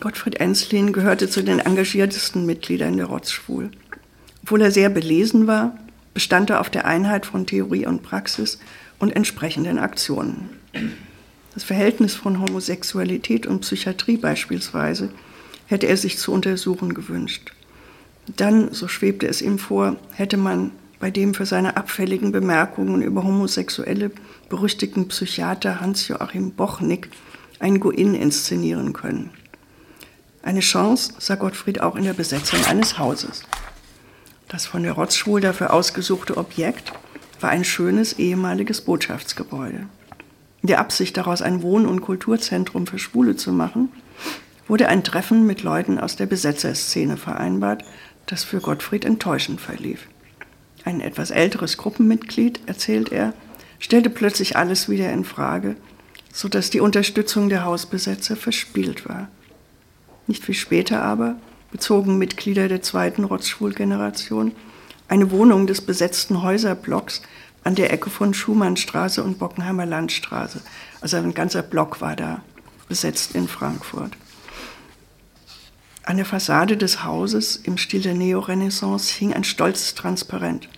Gottfried Enslin gehörte zu den engagiertesten Mitgliedern der Rotzschwul. Obwohl er sehr belesen war, bestand er auf der Einheit von Theorie und Praxis und entsprechenden Aktionen. Das Verhältnis von Homosexualität und Psychiatrie beispielsweise hätte er sich zu untersuchen gewünscht. Dann, so schwebte es ihm vor, hätte man bei dem für seine abfälligen Bemerkungen über Homosexuelle berüchtigten Psychiater Hans-Joachim Bochnick ein Go-In inszenieren können. Eine Chance sah Gottfried auch in der Besetzung eines Hauses. Das von der Rotzschwul dafür ausgesuchte Objekt war ein schönes ehemaliges Botschaftsgebäude. In der Absicht daraus ein Wohn- und Kulturzentrum für Schwule zu machen, wurde ein Treffen mit Leuten aus der Besetzerszene vereinbart, das für Gottfried enttäuschend verlief. Ein etwas älteres Gruppenmitglied, erzählt er, stellte plötzlich alles wieder in Frage, sodass die Unterstützung der Hausbesetzer verspielt war. Nicht viel später aber bezogen Mitglieder der zweiten Rotzschwul-Generation eine Wohnung des besetzten Häuserblocks an der Ecke von Schumannstraße und Bockenheimer Landstraße. Also ein ganzer Block war da besetzt in Frankfurt. An der Fassade des Hauses im Stil der Neorenaissance hing ein stolzes Transparent.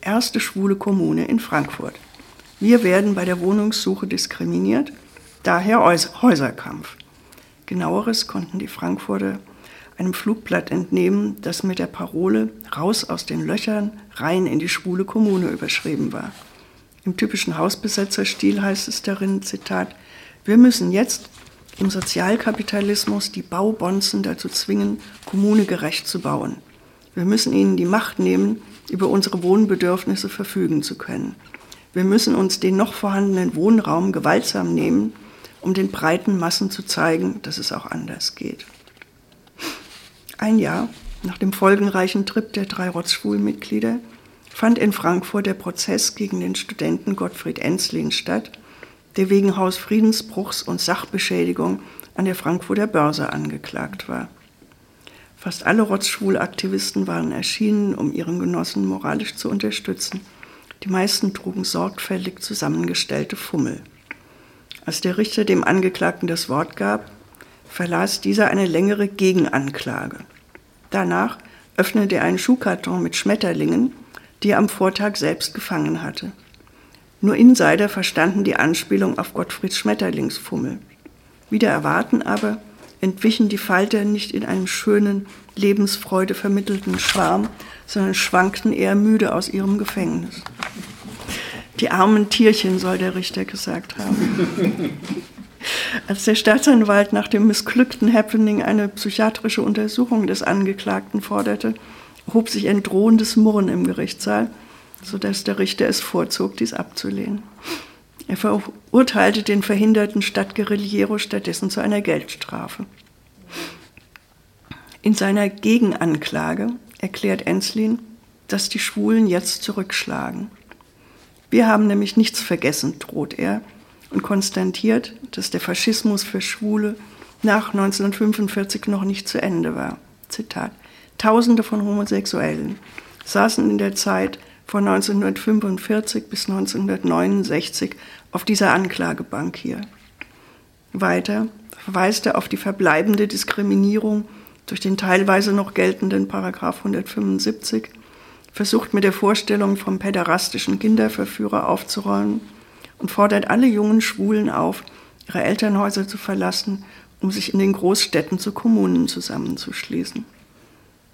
Erste schwule Kommune in Frankfurt. Wir werden bei der Wohnungssuche diskriminiert, daher Häuserkampf. Genaueres konnten die Frankfurter einem Flugblatt entnehmen, das mit der Parole Raus aus den Löchern, rein in die schwule Kommune überschrieben war. Im typischen Hausbesetzerstil heißt es darin, Zitat, wir müssen jetzt im Sozialkapitalismus die Baubonzen dazu zwingen, kommunegerecht zu bauen. Wir müssen ihnen die Macht nehmen, über unsere Wohnbedürfnisse verfügen zu können. Wir müssen uns den noch vorhandenen Wohnraum gewaltsam nehmen, um den breiten Massen zu zeigen, dass es auch anders geht. Ein Jahr nach dem folgenreichen Trip der drei Rotzschwulmitglieder fand in Frankfurt der Prozess gegen den Studenten Gottfried Enslin statt, der wegen Hausfriedensbruchs und Sachbeschädigung an der Frankfurter Börse angeklagt war. Fast alle Rotzschwulaktivisten waren erschienen, um ihren Genossen moralisch zu unterstützen. Die meisten trugen sorgfältig zusammengestellte Fummel. Als der Richter dem Angeklagten das Wort gab, verlas dieser eine längere Gegenanklage. Danach öffnete er einen Schuhkarton mit Schmetterlingen, die er am Vortag selbst gefangen hatte. Nur Insider verstanden die Anspielung auf Gottfrieds Schmetterlingsfummel. Wieder erwarten aber entwichen die Falter nicht in einem schönen, Lebensfreude vermittelten Schwarm, sondern schwankten eher müde aus ihrem Gefängnis. Die armen Tierchen, soll der Richter gesagt haben. Als der Staatsanwalt nach dem missglückten Happening eine psychiatrische Untersuchung des Angeklagten forderte, hob sich ein drohendes Murren im Gerichtssaal, sodass der Richter es vorzog, dies abzulehnen. Er verurteilte den verhinderten Stadtguerillero stattdessen zu einer Geldstrafe. In seiner Gegenanklage erklärt Enslin, dass die Schwulen jetzt zurückschlagen. Wir haben nämlich nichts vergessen, droht er, und konstatiert, dass der Faschismus für Schwule nach 1945 noch nicht zu Ende war. Zitat. Tausende von Homosexuellen saßen in der Zeit von 1945 bis 1969 auf dieser Anklagebank hier. Weiter verweist er auf die verbleibende Diskriminierung durch den teilweise noch geltenden Paragraph 175, versucht mit der Vorstellung vom päderastischen Kinderverführer aufzuräumen und fordert alle jungen Schwulen auf, ihre Elternhäuser zu verlassen, um sich in den Großstädten zu Kommunen zusammenzuschließen.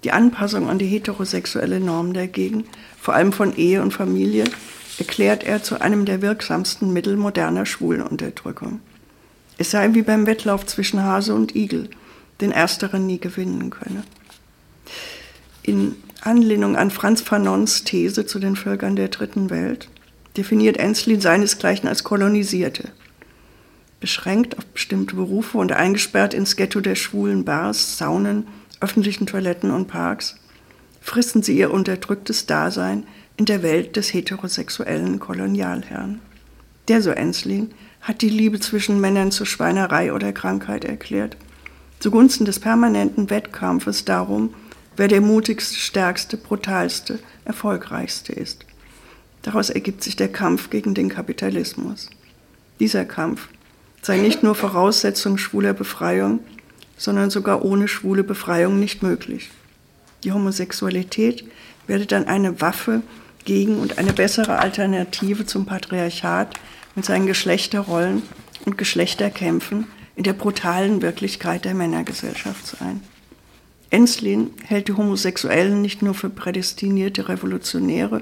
Die Anpassung an die heterosexuelle Norm dagegen, vor allem von Ehe und Familie, erklärt er zu einem der wirksamsten Mittel moderner Schwulenunterdrückung. Es sei wie beim Wettlauf zwischen Hase und Igel, den ersteren nie gewinnen könne. In Anlehnung an Franz Fanons These zu den Völkern der Dritten Welt definiert Enslin seinesgleichen als Kolonisierte. Beschränkt auf bestimmte Berufe und eingesperrt ins Ghetto der schwulen Bars, Saunen, öffentlichen Toiletten und Parks, fristen sie ihr unterdrücktes Dasein in der Welt des heterosexuellen Kolonialherrn. Der, so Enslin, hat die Liebe zwischen Männern zur Schweinerei oder Krankheit erklärt, zugunsten des permanenten Wettkampfes darum, wer der mutigste, stärkste, brutalste, erfolgreichste ist. Daraus ergibt sich der Kampf gegen den Kapitalismus. Dieser Kampf sei nicht nur Voraussetzung schwuler Befreiung, sondern sogar ohne schwule Befreiung nicht möglich. Die Homosexualität werde dann eine Waffe gegen und eine bessere Alternative zum Patriarchat mit seinen Geschlechterrollen und Geschlechterkämpfen in der brutalen Wirklichkeit der Männergesellschaft sein. Enslin hält die Homosexuellen nicht nur für prädestinierte Revolutionäre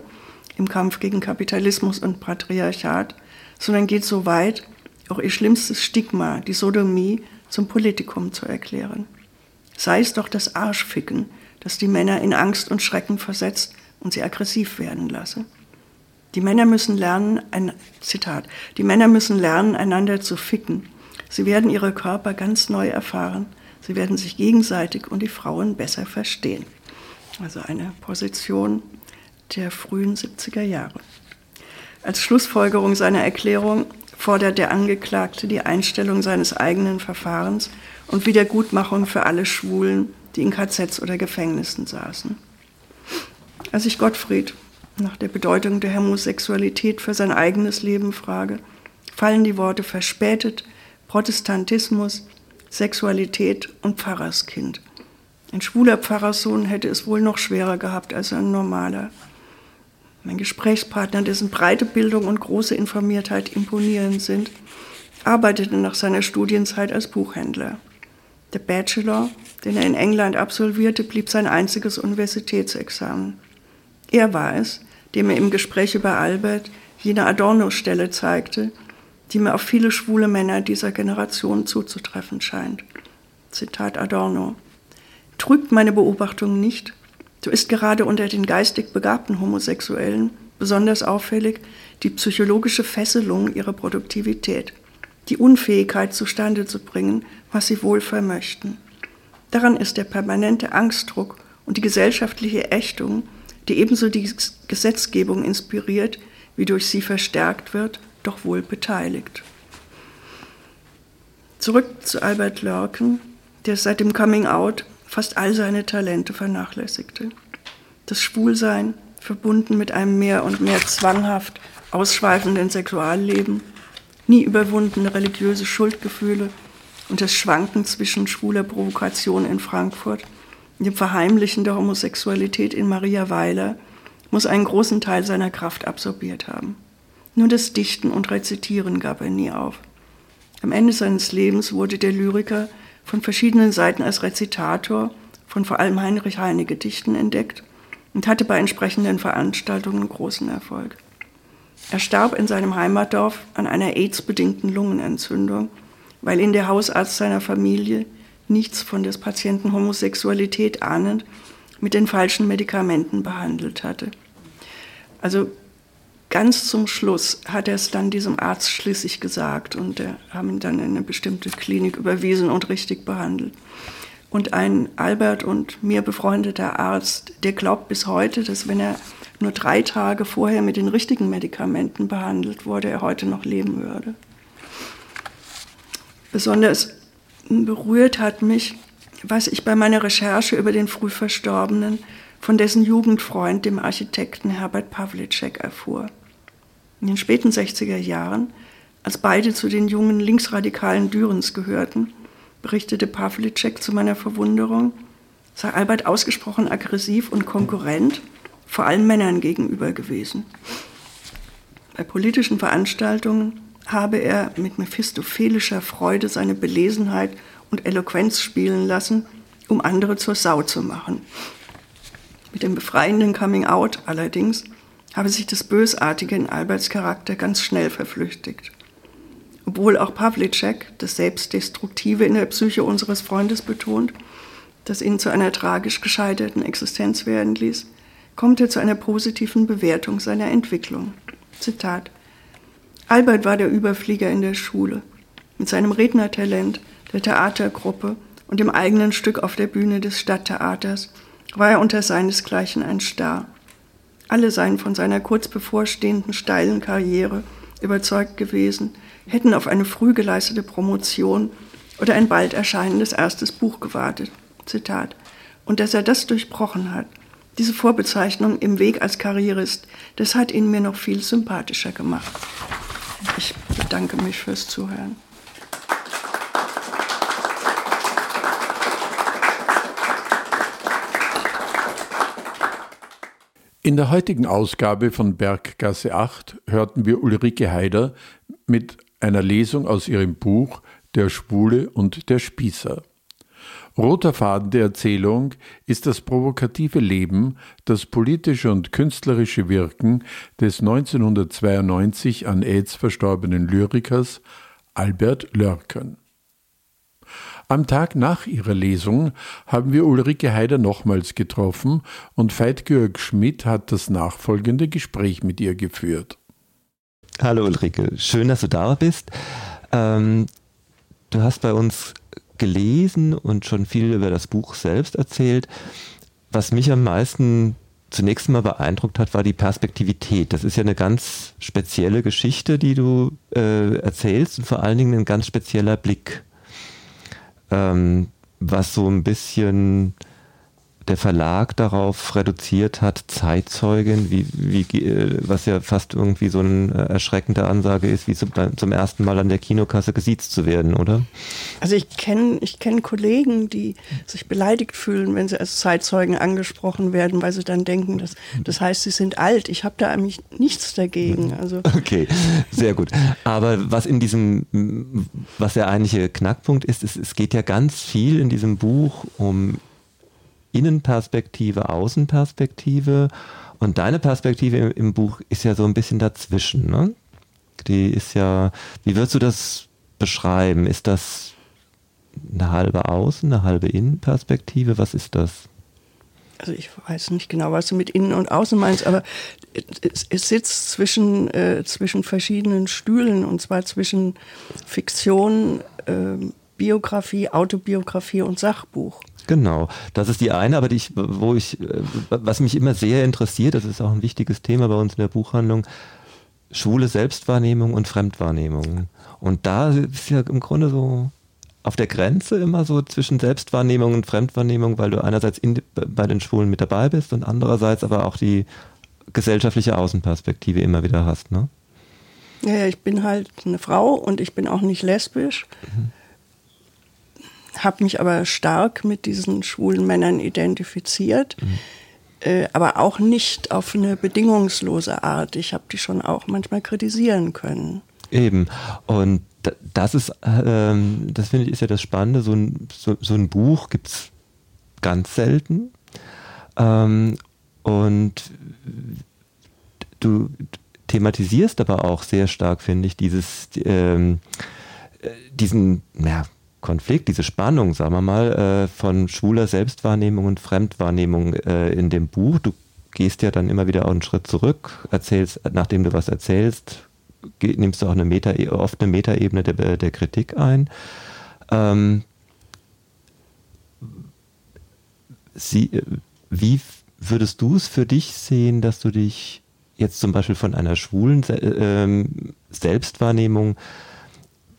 im Kampf gegen Kapitalismus und Patriarchat, sondern geht so weit, auch ihr schlimmstes Stigma, die Sodomie, zum Politikum zu erklären. Sei es doch das Arschficken, das die Männer in Angst und Schrecken versetzt und sie aggressiv werden lasse. Die Männer müssen lernen, ein Zitat, die Männer müssen lernen, einander zu ficken. Sie werden ihre Körper ganz neu erfahren. Sie werden sich gegenseitig und die Frauen besser verstehen. Also eine Position der frühen 70er Jahre. Als Schlussfolgerung seiner Erklärung fordert der Angeklagte die Einstellung seines eigenen Verfahrens und Wiedergutmachung für alle Schwulen, die in KZs oder Gefängnissen saßen. Als ich Gottfried nach der Bedeutung der Homosexualität für sein eigenes Leben frage, fallen die Worte verspätet, Protestantismus, Sexualität und Pfarrerskind. Ein schwuler Pfarrerssohn hätte es wohl noch schwerer gehabt als ein normaler. Mein Gesprächspartner, dessen breite Bildung und große Informiertheit imponierend sind, arbeitete nach seiner Studienzeit als Buchhändler. Der Bachelor, den er in England absolvierte, blieb sein einziges Universitätsexamen. Er war es, dem er im Gespräch über Albert jene Adorno-Stelle zeigte, die mir auf viele schwule Männer dieser Generation zuzutreffen scheint. Zitat Adorno. Trügt meine Beobachtung nicht, so ist gerade unter den geistig begabten Homosexuellen besonders auffällig die psychologische Fesselung ihrer Produktivität, die Unfähigkeit zustande zu bringen, was sie wohl vermöchten. Daran ist der permanente Angstdruck und die gesellschaftliche Ächtung, die ebenso die Gesetzgebung inspiriert, wie durch sie verstärkt wird, doch wohl beteiligt. Zurück zu Albert Lörken, der seit dem Coming Out fast all seine Talente vernachlässigte. Das Schwulsein, verbunden mit einem mehr und mehr zwanghaft ausschweifenden Sexualleben, nie überwundene religiöse Schuldgefühle und das Schwanken zwischen schwuler Provokation in Frankfurt und dem Verheimlichen der Homosexualität in Maria Weiler, muss einen großen Teil seiner Kraft absorbiert haben. Nur das Dichten und Rezitieren gab er nie auf. Am Ende seines Lebens wurde der Lyriker von verschiedenen Seiten als Rezitator von vor allem Heinrich Heine Gedichten entdeckt und hatte bei entsprechenden Veranstaltungen großen Erfolg. Er starb in seinem Heimatdorf an einer AIDS-bedingten Lungenentzündung, weil ihn der Hausarzt seiner Familie, nichts von des Patienten Homosexualität ahnend, mit den falschen Medikamenten behandelt hatte. Also ganz zum Schluss hat er es dann diesem Arzt schließlich gesagt und der haben ihn dann in eine bestimmte Klinik überwiesen und richtig behandelt. Und ein Albert und mir befreundeter Arzt, der glaubt bis heute, dass wenn er nur drei Tage vorher mit den richtigen Medikamenten behandelt wurde, er heute noch leben würde. Besonders berührt hat mich, was ich bei meiner Recherche über den früh Verstorbenen von dessen Jugendfreund, dem Architekten Herbert Pawlitschek, erfuhr. In den späten 60er Jahren, als beide zu den jungen linksradikalen Dürens gehörten, berichtete Pawlitschek zu meiner Verwunderung, sei Albert ausgesprochen aggressiv und konkurrent, vor allem Männern gegenüber gewesen. Bei politischen Veranstaltungen habe er mit mephistophelischer Freude seine Belesenheit und Eloquenz spielen lassen, um andere zur Sau zu machen. Mit dem befreienden Coming Out allerdings habe sich das Bösartige in Alberts Charakter ganz schnell verflüchtigt. Obwohl auch Pavlicek das Selbstdestruktive in der Psyche unseres Freundes betont, das ihn zu einer tragisch gescheiterten Existenz werden ließ, kommt er zu einer positiven Bewertung seiner Entwicklung. Zitat. Albert war der Überflieger in der Schule. Mit seinem Rednertalent, der Theatergruppe und dem eigenen Stück auf der Bühne des Stadttheaters war er unter seinesgleichen ein Star. Alle seien von seiner kurz bevorstehenden steilen Karriere überzeugt gewesen, hätten auf eine früh geleistete Promotion oder ein bald erscheinendes erstes Buch gewartet. Zitat. Und dass er das durchbrochen hat, diese Vorbezeichnung im Weg als Karrierist, das hat ihn mir noch viel sympathischer gemacht. Ich bedanke mich fürs Zuhören. In der heutigen Ausgabe von Berggasse 8 hörten wir Ulrike Haider mit einer Lesung aus ihrem Buch Der Schwule und der Spießer. Roter Faden der Erzählung ist das provokative Leben, das politische und künstlerische Wirken des 1992 an AIDS verstorbenen Lyrikers Albert Lörken. Am Tag nach ihrer Lesung haben wir Ulrike Haider nochmals getroffen und Veit-Georg Schmidt hat das nachfolgende Gespräch mit ihr geführt. Hallo Ulrike, schön, dass du da bist. Ähm, du hast bei uns gelesen und schon viel über das Buch selbst erzählt. Was mich am meisten zunächst mal beeindruckt hat, war die Perspektivität. Das ist ja eine ganz spezielle Geschichte, die du äh, erzählst und vor allen Dingen ein ganz spezieller Blick ähm, was so ein bisschen der Verlag darauf reduziert hat, Zeitzeugin, wie, wie, äh, was ja fast irgendwie so eine äh, erschreckende Ansage ist, wie zum, zum ersten Mal an der Kinokasse gesiezt zu werden, oder? Also ich kenne ich kenn Kollegen, die sich beleidigt fühlen, wenn sie als Zeitzeugen angesprochen werden, weil sie dann denken, dass, das heißt, sie sind alt. Ich habe da eigentlich nichts dagegen. Also okay, sehr gut. Aber was in diesem, was der eigentliche Knackpunkt ist, ist, es geht ja ganz viel in diesem Buch um Innenperspektive, Außenperspektive. Und deine Perspektive im, im, Buch ist ja so ein bisschen dazwischen. Ne? Die ist ja, wie würdest du das beschreiben? Ist das eine halbe Außen, eine halbe Innenperspektive? Was ist das? Also ich weiß nicht genau, was du mit Innen und Außen meinst, aber es, es sitzt zwischen, äh, zwischen verschiedenen Stühlen und zwar zwischen Fiktion, äh, Biografie, Autobiografie und Sachbuch. Genau, das ist die eine, aber die ich, wo ich, was mich immer sehr interessiert, das ist auch ein wichtiges Thema bei uns in der Buchhandlung, schwule Selbstwahrnehmung und Fremdwahrnehmung. Und da ist ja im Grunde so auf der Grenze immer so zwischen Selbstwahrnehmung und Fremdwahrnehmung, weil du einerseits in, bei den Schwulen mit dabei bist und andererseits aber auch die gesellschaftliche Außenperspektive immer wieder hast, ne? Ja, ich bin halt eine Frau und ich bin auch nicht lesbisch. Mhm habe mich aber stark mit diesen schwulen Männern identifiziert, mhm. äh, aber auch nicht auf eine bedingungslose Art. Ich habe die schon auch manchmal kritisieren können. Eben. Und das ist, ähm, das finde ich, ist ja das Spannende. So ein, so, so ein Buch gibt es ganz selten. Ähm, und du thematisierst aber auch sehr stark, finde ich, dieses, ähm, äh, diesen, ja, Konflikt, diese Spannung, sagen wir mal, äh, von schwuler Selbstwahrnehmung und Fremdwahrnehmung äh, in dem Buch. Du gehst ja dann immer wieder auch einen Schritt zurück, erzählst, nachdem du was erzählst, nimmst du auch eine Meta, oft eine Metaebene der, der Kritik ein. Ähm, sie, wie würdest du es für dich sehen, dass du dich jetzt zum Beispiel von einer schwulen äh, Selbstwahrnehmung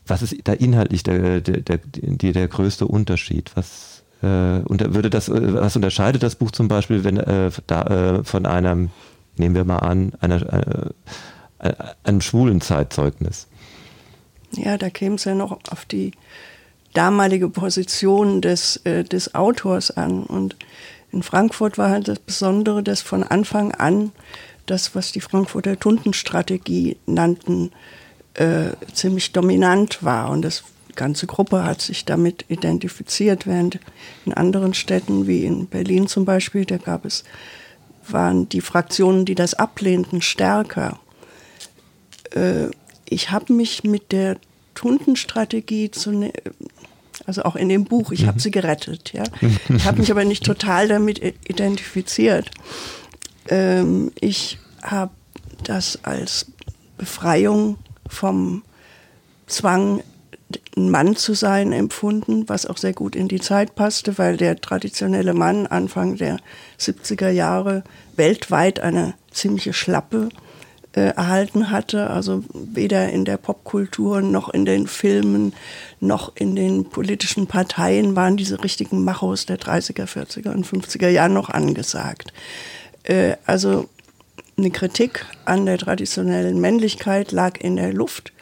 was ist da inhaltlich der, der, der, der, größte Unterschied? Was, äh, und würde das, äh, was unterscheidet das Buch zum Beispiel, wenn äh, da, äh, von einem, nehmen wir mal an, einer, äh, einem schwulen Zeitzeugnis? Ja, da käme es ja noch auf die damalige Position des, äh, des Autors an. Und in Frankfurt war halt das Besondere, dass von Anfang an das, was die Frankfurter Tundenstrategie nannten, äh, ziemlich dominant war. Und das, die ganze Gruppe hat sich damit identifiziert, während in anderen Städten wie in Berlin zum Beispiel, da gab es waren die Fraktionen, die das ablehnten, stärker. Äh, ich habe mich mit der Tundenstrategie zu, also auch in dem Buch, ich mhm. habe sie gerettet, ja. Ich habe mich aber nicht total damit identifiziert. Ähm, ich habe das als Befreiung vom Zwang, ein Mann zu sein, empfunden, was auch sehr gut in die Zeit passte, weil der traditionelle Mann Anfang der 70er Jahre weltweit eine ziemliche Schlappe äh, erhalten hatte. Also weder in der Popkultur noch in den Filmen noch in den politischen Parteien waren diese richtigen Machos der 30er, 40er und 50er Jahre noch angesagt. Äh, also eine Kritik an der traditionellen Männlichkeit lag in der Luft.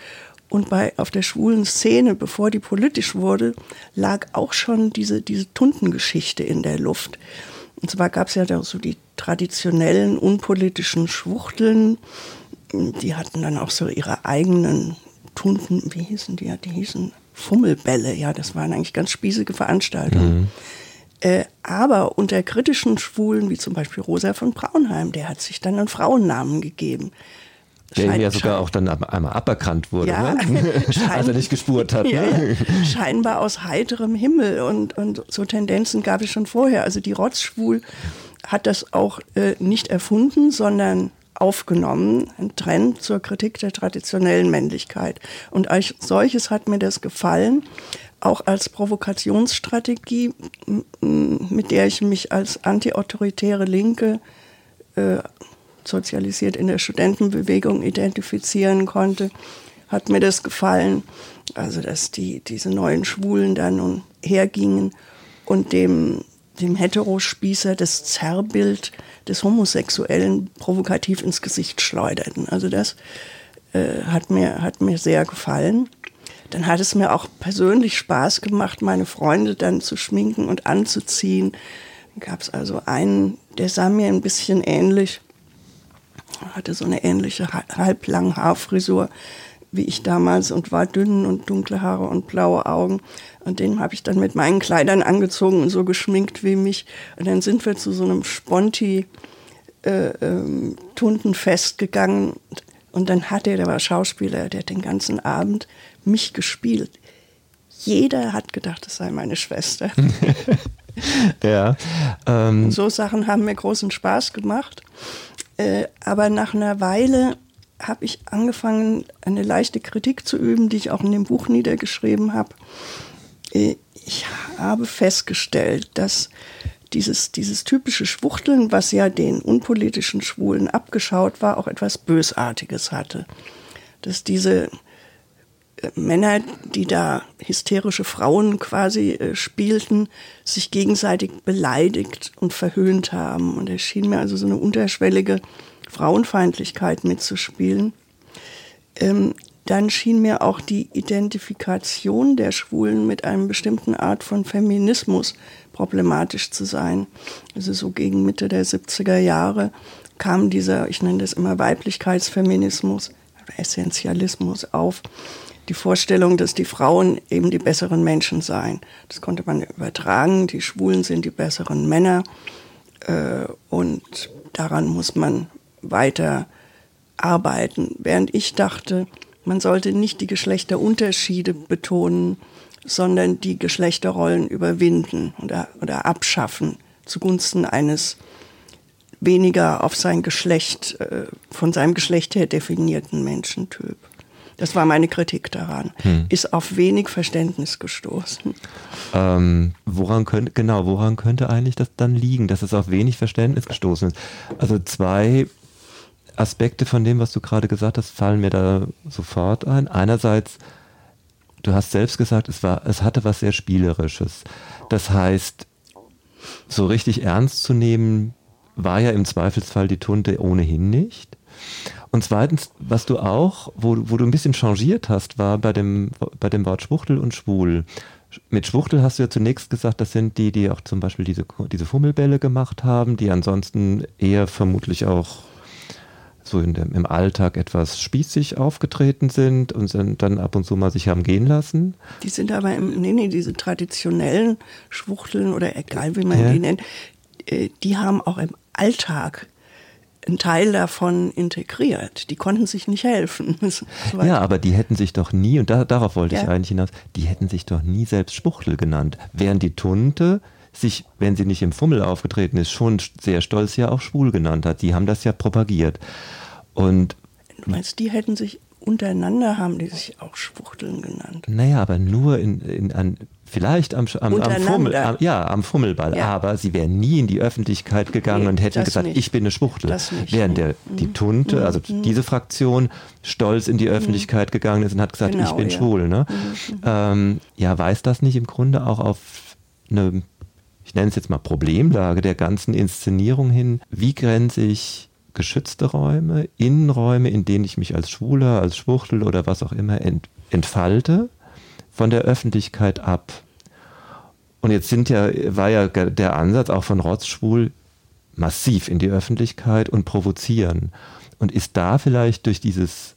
Und bei, auf der schwulen Szene, bevor die politisch wurde, lag auch schon diese, diese Tuntengeschichte in der Luft. Und zwar gab es ja da so die traditionellen unpolitischen Schwuchteln, die hatten dann auch so ihre eigenen Tunden, wie hießen die? Ja, die hießen Fummelbälle. Ja, das waren eigentlich ganz spießige Veranstaltungen. Mhm. Äh, aber unter kritischen Schwulen, wie zum Beispiel Rosa von Braunheim, der hat sich dann einen Frauennamen gegeben. Der Schein, ja sogar auch dann einmal aberkannt wurde, ja, ne? als er nicht gespurt hat. Ja, ne? Scheinbar aus heiterem Himmel und, und so Tendenzen gab es schon vorher. Also die Rotzschwul hat das auch äh, nicht erfunden, sondern aufgenommen, ein Trend zur Kritik der traditionellen Männlichkeit. Und als solches hat mir das gefallen, auch als Provokationsstrategie, mit der ich mich als antiautoritäre Linke äh, sozialisiert in der Studentenbewegung identifizieren konnte, hat mir das gefallen. Also, dass die, diese neuen Schwulen da nun hergingen und dem, dem Heterospießer das Zerrbild des Homosexuellen provokativ ins Gesicht schleuderten. Also das äh, hat, mir, hat mir sehr gefallen. Dann hat es mir auch persönlich Spaß gemacht, meine Freunde dann zu schminken und anzuziehen. Da gab es also einen, der sah mir ein bisschen ähnlich, hatte so eine ähnliche halblange Haarfrisur wie ich damals und war dünn und dunkle Haare und blaue Augen. Und den habe ich dann mit meinen Kleidern angezogen und so geschminkt wie mich. Und dann sind wir zu so einem Sponti äh, ähm, Tuntenfest gegangen. Und dann hat er, der war Schauspieler, der hat den ganzen Abend mich gespielt. Jeder hat gedacht, das sei meine Schwester. ja. Ähm. So Sachen haben mir großen Spaß gemacht. Äh, aber nach einer Weile habe ich angefangen, eine leichte Kritik zu üben, die ich auch in dem Buch niedergeschrieben habe. Äh, ich habe festgestellt, dass dieses, dieses typische Schwuchteln, was ja den unpolitischen Schwulen abgeschaut war, auch etwas Bösartiges hatte. Dass diese Männer, die da hysterische Frauen quasi äh, spielten, sich gegenseitig beleidigt und verhöhnt haben. Und es schien mir also so eine unterschwellige Frauenfeindlichkeit mitzuspielen. Ähm, dann schien mir auch die Identifikation der Schwulen mit einem bestimmten Art von Feminismus problematisch zu sein. Also so gegen Mitte der 70er Jahre kam dieser, ich nenne das immer Weiblichkeitsfeminismus, Essentialismus auf. Die Vorstellung, dass die Frauen eben die besseren Menschen seien. Das konnte man übertragen. Die Schwulen sind die besseren Männer. Äh, und daran muss man weiter arbeiten. Während ich dachte, man sollte nicht die Geschlechterunterschiede betonen, sondern die Geschlechterrollen überwinden oder, oder abschaffen zugunsten eines weniger auf sein Geschlecht, äh, von seinem Geschlecht her definierten Menschentyp. Das war meine Kritik daran. Hm. Ist auf wenig Verständnis gestoßen. Ähm, woran könnte, genau, woran könnte eigentlich das dann liegen, dass es auf wenig Verständnis gestoßen ist? Also zwei Aspekte von dem, was du gerade gesagt hast, fallen mir da sofort ein. Einerseits, du hast selbst gesagt, es war, es hatte was sehr Spielerisches. Das heißt, so richtig ernst zu nehmen, war ja im Zweifelsfall die Tunte ohnehin nicht. Und zweitens, was du auch, wo, wo du ein bisschen changiert hast, war bei dem, bei dem Wort Schwuchtel und Schwul. Mit Schwuchtel hast du ja zunächst gesagt, das sind die, die auch zum Beispiel diese, diese Fummelbälle gemacht haben, die ansonsten eher vermutlich auch so dem, im Alltag etwas spießig aufgetreten sind und sind dann ab und zu mal sich haben gehen lassen. Die sind aber im, nee, nee, diese traditionellen Schwuchteln oder egal wie man ja. die nennt, äh, die haben auch im Alltag ein Teil davon integriert. Die konnten sich nicht helfen. ja, aber die hätten sich doch nie, und da, darauf wollte ja. ich eigentlich hinaus, die hätten sich doch nie selbst Spuchtel genannt. Während die Tunte sich, wenn sie nicht im Fummel aufgetreten ist, schon sehr stolz ja auch schwul genannt hat. Die haben das ja propagiert. Und du meinst, die hätten sich untereinander haben die sich auch Schwuchteln genannt. Naja, aber nur in, in, an, vielleicht am, am, am Fummel, am, ja, am Fummelball. Ja. Aber sie wären nie in die Öffentlichkeit gegangen nee, und hätten gesagt, nicht. ich bin eine Schwuchtel. Während der, die mhm. Tunte, also mhm. diese Fraktion, stolz in die mhm. Öffentlichkeit mhm. gegangen ist und hat gesagt, genau, ich bin ja. schwul. Ne? Mhm. Ähm, ja, weist das nicht im Grunde auch auf eine, ich nenne es jetzt mal Problemlage der ganzen Inszenierung hin? Wie grenze ich geschützte Räume, Innenräume, in denen ich mich als Schwuler, als Schwuchtel oder was auch immer ent, entfalte, von der Öffentlichkeit ab. Und jetzt sind ja, war ja der Ansatz auch von Rotzschwul massiv in die Öffentlichkeit und provozieren. Und ist da vielleicht durch dieses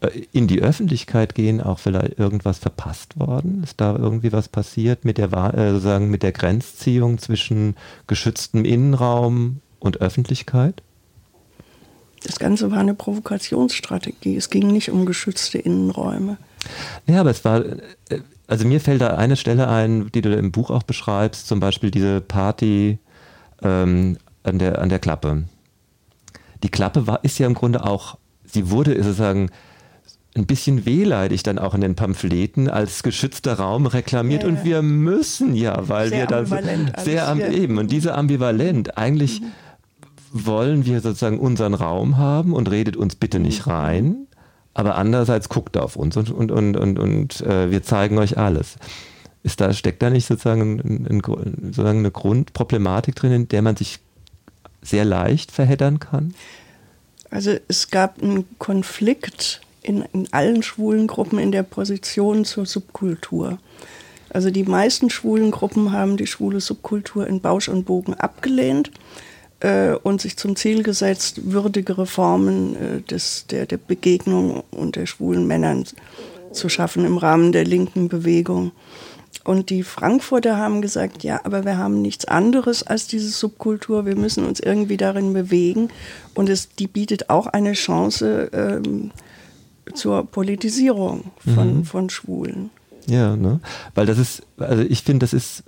äh, in die Öffentlichkeit gehen auch vielleicht irgendwas verpasst worden? Ist da irgendwie was passiert mit der, äh, sozusagen mit der Grenzziehung zwischen geschütztem Innenraum und Öffentlichkeit? Das Ganze war eine Provokationsstrategie. Es ging nicht um geschützte Innenräume. Ja, aber es war, äh, also mir fällt da eine Stelle ein, die du im Buch auch beschreibst, zum Beispiel diese Party ähm, an, der, an der Klappe. Die Klappe war, ist ja im Grunde auch, sie wurde sozusagen ein bisschen wehleidig dann auch in den Pamphleten als geschützter Raum reklamiert ja, ja. und wir müssen ja, weil sehr wir da sehr am, eben und diese ambivalent eigentlich mhm wollen wir sozusagen unseren Raum haben und redet uns bitte nicht mhm. rein, aber andererseits guckt auf uns und, und, und, und, und äh, wir zeigen euch alles. Ist da, steckt da nicht sozusagen, ein, ein, sozusagen eine Grundproblematik drin, in der man sich sehr leicht verheddern kann? Also es gab einen Konflikt in, in allen schwulen Gruppen in der Position zur Subkultur. Also die meisten schwulen Gruppen haben die schwule Subkultur in Bausch und Bogen abgelehnt und sich zum Ziel gesetzt, würdigere Formen äh, des, der, der Begegnung unter schwulen Männern zu schaffen im Rahmen der linken Bewegung. Und die Frankfurter haben gesagt, ja, aber wir haben nichts anderes als diese Subkultur. Wir müssen uns irgendwie darin bewegen. Und es, die bietet auch eine Chance ähm, zur Politisierung von, mhm. von Schwulen. Ja, ne? weil das ist, also ich finde, das ist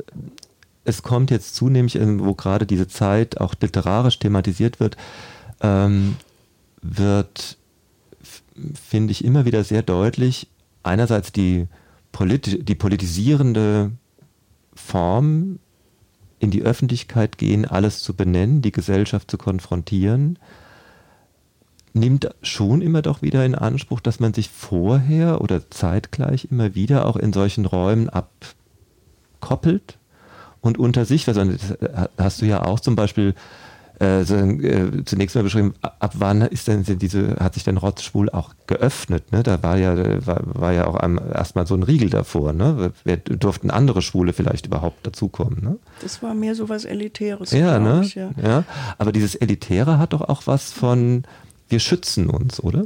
es kommt jetzt zunehmend, wo gerade diese Zeit auch literarisch thematisiert wird, ähm, wird, finde ich, immer wieder sehr deutlich, einerseits die, politi die politisierende Form in die Öffentlichkeit gehen, alles zu benennen, die Gesellschaft zu konfrontieren, nimmt schon immer doch wieder in Anspruch, dass man sich vorher oder zeitgleich immer wieder auch in solchen Räumen abkoppelt und unter sich, also das hast du ja auch zum Beispiel äh, so, äh, zunächst mal beschrieben, ab wann ist denn diese, hat sich denn Rotzschwul auch geöffnet? Ne? Da war ja, war, war ja auch erstmal so ein Riegel davor. Ne? Wer, durften andere Schwule vielleicht überhaupt dazukommen? Ne? Das war mehr so was Elitäres. Ja, ne? Ich, ja. ja. Aber dieses Elitäre hat doch auch was von, wir schützen uns, oder?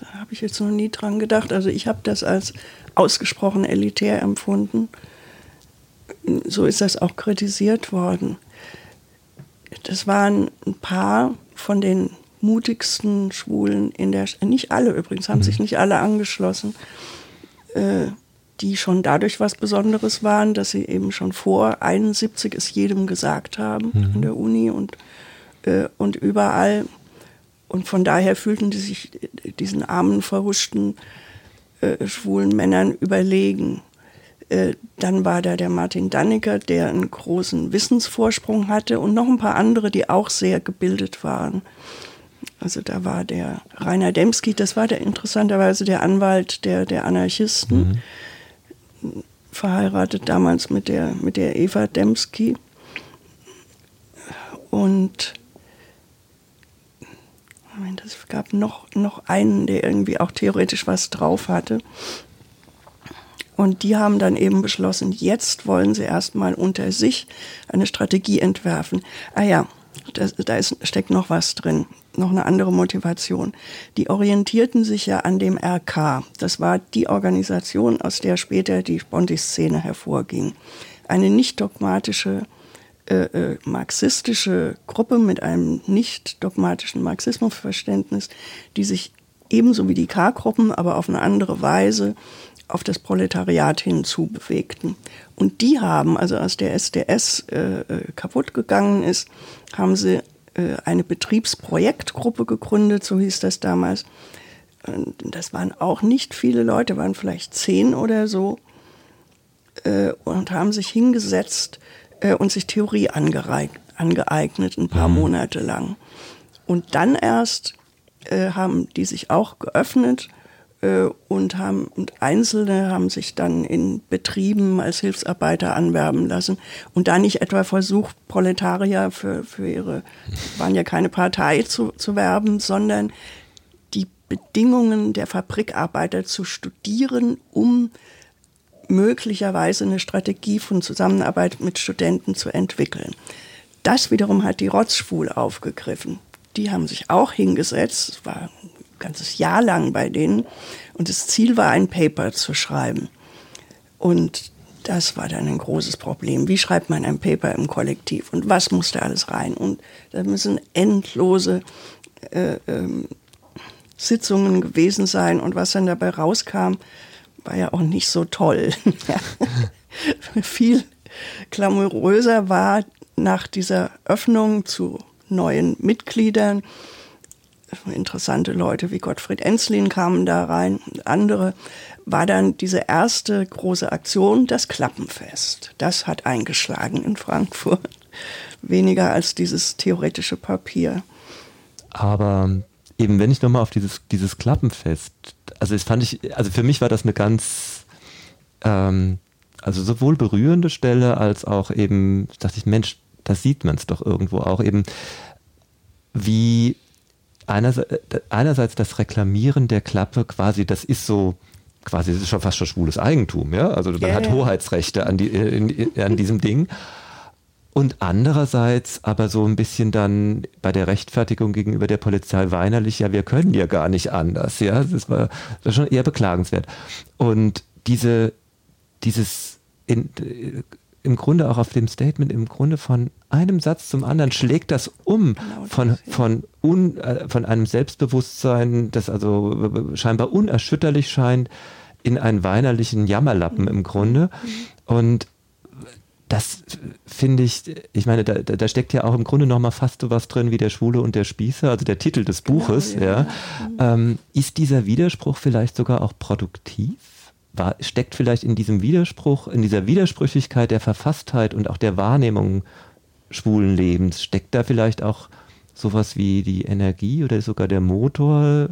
Da habe ich jetzt noch nie dran gedacht. Also ich habe das als ausgesprochen elitär empfunden so ist das auch kritisiert worden. Das waren ein paar von den mutigsten Schwulen in der, nicht alle übrigens, haben mhm. sich nicht alle angeschlossen, äh, die schon dadurch was Besonderes waren, dass sie eben schon vor 71 es jedem gesagt haben mhm. an der Uni und, äh, und überall. Und von daher fühlten die sich diesen armen, verhuschten, äh, schwulen Männern überlegen. Äh, dann war da der Martin Dannecker, der einen großen Wissensvorsprung hatte und noch ein paar andere, die auch sehr gebildet waren. Also da war der Rainer Demski, das war der interessanterweise der Anwalt der, der Anarchisten, mhm. verheiratet damals mit der, mit der Eva Demski. Und es gab noch, noch einen, der irgendwie auch theoretisch was drauf hatte. Und die haben dann eben beschlossen, jetzt wollen sie erstmal unter sich eine Strategie entwerfen. Ah ja, das, da ist, steckt noch was drin, noch eine andere Motivation. Die orientierten sich ja an dem RK. Das war die Organisation, aus der später die Sponti-Szene hervorging. Eine nicht dogmatische äh, äh, marxistische Gruppe mit einem nicht dogmatischen Marxismusverständnis, die sich ebenso wie die K-Gruppen, aber auf eine andere Weise auf das Proletariat hinzubewegten. Und die haben, also als der SDS äh, äh, kaputt gegangen ist, haben sie äh, eine Betriebsprojektgruppe gegründet, so hieß das damals. Das waren auch nicht viele Leute, waren vielleicht zehn oder so, äh, und haben sich hingesetzt äh, und sich Theorie angeeignet, ein paar mhm. Monate lang. Und dann erst äh, haben die sich auch geöffnet und haben und Einzelne haben sich dann in Betrieben als Hilfsarbeiter anwerben lassen und da nicht etwa versucht, Proletarier für, für ihre, waren ja keine Partei zu, zu werben, sondern die Bedingungen der Fabrikarbeiter zu studieren, um möglicherweise eine Strategie von Zusammenarbeit mit Studenten zu entwickeln. Das wiederum hat die Rotzschwul aufgegriffen. Die haben sich auch hingesetzt, es war ein ganzes Jahr lang bei denen, und das Ziel war, ein Paper zu schreiben. Und das war dann ein großes Problem. Wie schreibt man ein Paper im Kollektiv und was muss da alles rein? Und da müssen endlose äh, ähm, Sitzungen gewesen sein und was dann dabei rauskam, war ja auch nicht so toll. Viel glamouröser war nach dieser Öffnung zu neuen Mitgliedern. Interessante Leute wie Gottfried Enslin kamen da rein, andere, war dann diese erste große Aktion, das Klappenfest. Das hat eingeschlagen in Frankfurt. Weniger als dieses theoretische Papier. Aber eben, wenn ich nochmal auf dieses, dieses Klappenfest, also das fand ich, also für mich war das eine ganz, ähm, also sowohl berührende Stelle als auch eben, dachte ich, Mensch, da sieht man es doch irgendwo auch eben, wie einerseits, einerseits das Reklamieren der Klappe quasi, das ist so, quasi, das ist schon fast schon schwules Eigentum, ja. Also man yeah. hat Hoheitsrechte an, die, in, in, an diesem Ding. Und andererseits aber so ein bisschen dann bei der Rechtfertigung gegenüber der Polizei weinerlich, ja, wir können ja gar nicht anders. Ja, das war, das war schon eher beklagenswert. Und diese, dieses, in, im Grunde auch auf dem Statement, im Grunde von einem Satz zum anderen schlägt das um genau von, von, un, äh, von einem Selbstbewusstsein, das also scheinbar unerschütterlich scheint, in einen weinerlichen Jammerlappen im Grunde. Mhm. Und das finde ich, ich meine, da, da steckt ja auch im Grunde noch mal fast so was drin wie der Schwule und der Spießer, also der Titel des genau, Buches. Ja. ja. Ähm, ist dieser Widerspruch vielleicht sogar auch produktiv? War, steckt vielleicht in diesem Widerspruch, in dieser Widersprüchlichkeit der Verfasstheit und auch der Wahrnehmung schwulen Lebens, steckt da vielleicht auch sowas wie die Energie oder sogar der Motor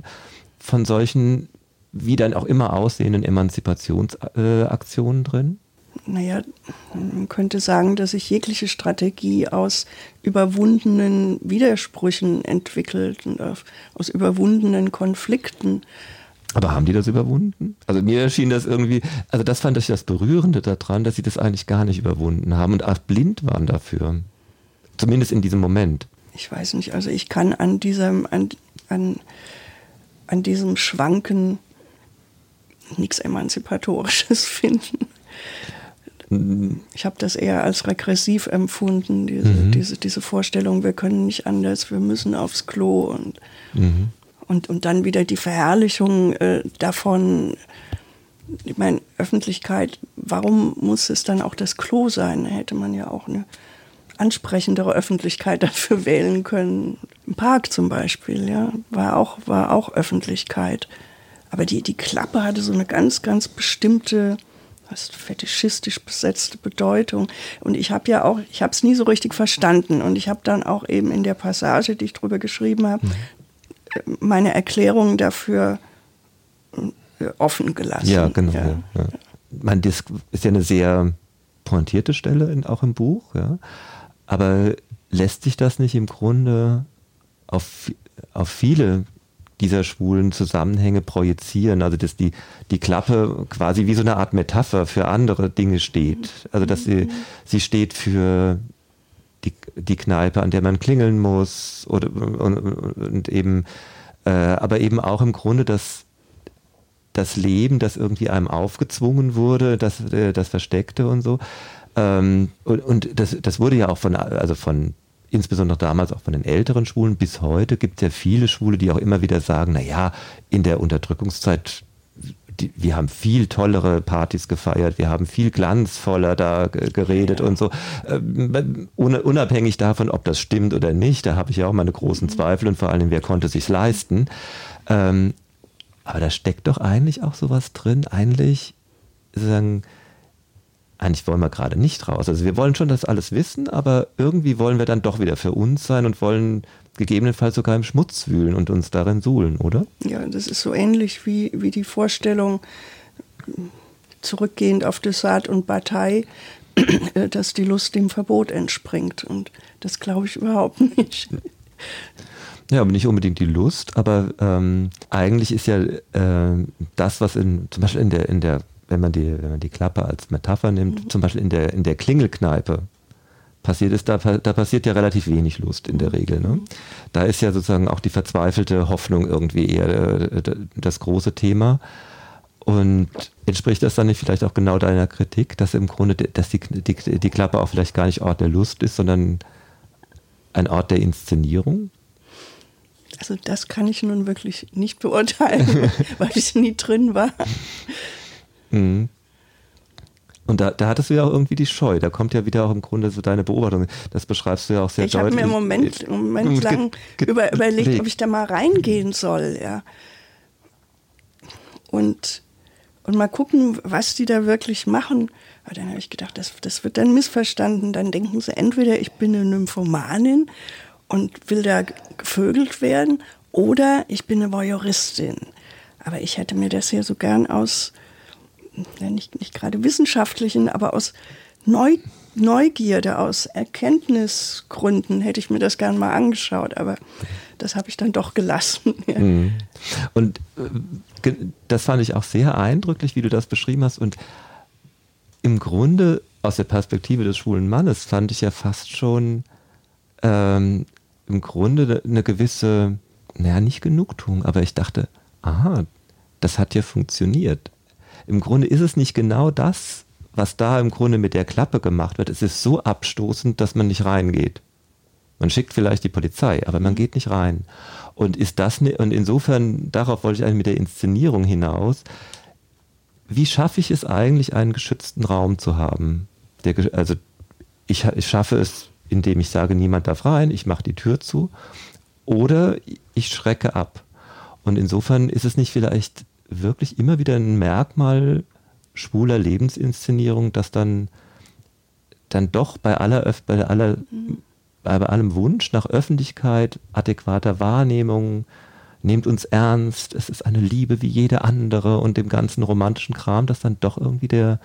von solchen, wie dann auch immer aussehenden Emanzipationsaktionen äh, drin? naja, man könnte sagen, dass sich jegliche Strategie aus überwundenen Widersprüchen entwickelt und aus überwundenen Konflikten. Aber haben die das überwunden? Also mir erschien das irgendwie, also das fand ich das Berührende daran, dass sie das eigentlich gar nicht überwunden haben und auch blind waren dafür. Zumindest in diesem Moment. Ich weiß nicht, also ich kann an diesem, an, an, an diesem Schwanken nichts Emanzipatorisches finden ich habe das eher als regressiv empfunden, diese, mhm. diese, diese Vorstellung, wir können nicht anders, wir müssen aufs Klo und, mhm. Und, und dann wieder die Verherrlichung äh, davon. Ich meine, Öffentlichkeit, warum muss es dann auch das Klo sein? Da hätte man ja auch eine ansprechendere Öffentlichkeit dafür wählen können. Im Park zum Beispiel, ja, war auch, war auch Öffentlichkeit. Aber die, die Klappe hatte so eine ganz, ganz bestimmte was fetischistisch besetzte Bedeutung. Und ich habe ja auch, ich habe es nie so richtig verstanden. Und ich habe dann auch eben in der Passage, die ich drüber geschrieben habe, mhm. Meine Erklärung dafür äh, offen gelassen. Ja, genau. Ja. Ja. Man, das ist ja eine sehr pointierte Stelle in, auch im Buch, ja. Aber lässt sich das nicht im Grunde auf, auf viele dieser schwulen Zusammenhänge projizieren. Also dass die, die Klappe quasi wie so eine Art Metapher für andere Dinge steht. Also dass sie, sie steht für die, die Kneipe, an der man klingeln muss oder und, und eben äh, aber eben auch im Grunde das das Leben, das irgendwie einem aufgezwungen wurde, das, äh, das Versteckte und so. Ähm, und, und das, das wurde ja auch von, also von insbesondere damals auch von den älteren Schwulen, bis heute gibt es ja viele Schwule, die auch immer wieder sagen, na ja, in der Unterdrückungszeit die, wir haben viel tollere Partys gefeiert, wir haben viel glanzvoller da geredet ja. und so. Ähm, unabhängig davon, ob das stimmt oder nicht, da habe ich ja auch meine großen mhm. Zweifel und vor allem, wer konnte sich leisten. Ähm, aber da steckt doch eigentlich auch sowas drin, eigentlich sagen, eigentlich wollen wir gerade nicht raus. Also wir wollen schon das alles wissen, aber irgendwie wollen wir dann doch wieder für uns sein und wollen gegebenenfalls sogar im Schmutz wühlen und uns darin suhlen, oder? Ja, das ist so ähnlich wie, wie die Vorstellung, zurückgehend auf Dessart und Partei, dass die Lust dem Verbot entspringt. Und das glaube ich überhaupt nicht. Ja, aber nicht unbedingt die Lust, aber ähm, eigentlich ist ja äh, das, was in, zum Beispiel in der, in der, wenn man die, wenn man die Klappe als Metapher nimmt, mhm. zum Beispiel in der, in der Klingelkneipe, passiert ist, da, da passiert ja relativ wenig Lust in der Regel. Ne? Da ist ja sozusagen auch die verzweifelte Hoffnung irgendwie eher äh, das große Thema. Und entspricht das dann nicht vielleicht auch genau deiner Kritik, dass im Grunde, dass die, die, die Klappe auch vielleicht gar nicht Ort der Lust ist, sondern ein Ort der Inszenierung? Also das kann ich nun wirklich nicht beurteilen, weil ich nie drin war. Mhm. Und da, da hattest du ja auch irgendwie die Scheu. Da kommt ja wieder auch im Grunde so deine Beobachtung. Das beschreibst du ja auch sehr ich deutlich. Ich habe mir im Moment, im Moment lang über, überlegt, ob ich da mal reingehen soll. Ja. Und, und mal gucken, was die da wirklich machen. Aber dann habe ich gedacht, das, das wird dann missverstanden. Dann denken sie entweder, ich bin eine Nymphomanin und will da gevögelt werden, oder ich bin eine Voyeuristin. Aber ich hätte mir das ja so gern aus nicht, nicht gerade wissenschaftlichen, aber aus Neu, Neugierde, aus Erkenntnisgründen hätte ich mir das gern mal angeschaut, aber das habe ich dann doch gelassen. Ja. Mhm. Und äh, das fand ich auch sehr eindrücklich, wie du das beschrieben hast. Und im Grunde aus der Perspektive des schwulen Mannes fand ich ja fast schon ähm, im Grunde eine gewisse, naja, nicht Genugtuung, aber ich dachte, aha, das hat ja funktioniert im Grunde ist es nicht genau das, was da im Grunde mit der Klappe gemacht wird. Es ist so abstoßend, dass man nicht reingeht. Man schickt vielleicht die Polizei, aber man geht nicht rein. Und ist das ne, und insofern darauf wollte ich eigentlich mit der Inszenierung hinaus. Wie schaffe ich es eigentlich, einen geschützten Raum zu haben? Der, also ich, ich schaffe es, indem ich sage, niemand darf rein, ich mache die Tür zu, oder ich schrecke ab. Und insofern ist es nicht vielleicht wirklich immer wieder ein Merkmal schwuler Lebensinszenierung, dass dann, dann doch bei aller, bei aller, mhm. bei allem Wunsch nach Öffentlichkeit, adäquater Wahrnehmung, nehmt uns ernst, es ist eine Liebe wie jede andere und dem ganzen romantischen Kram, dass dann doch irgendwie der,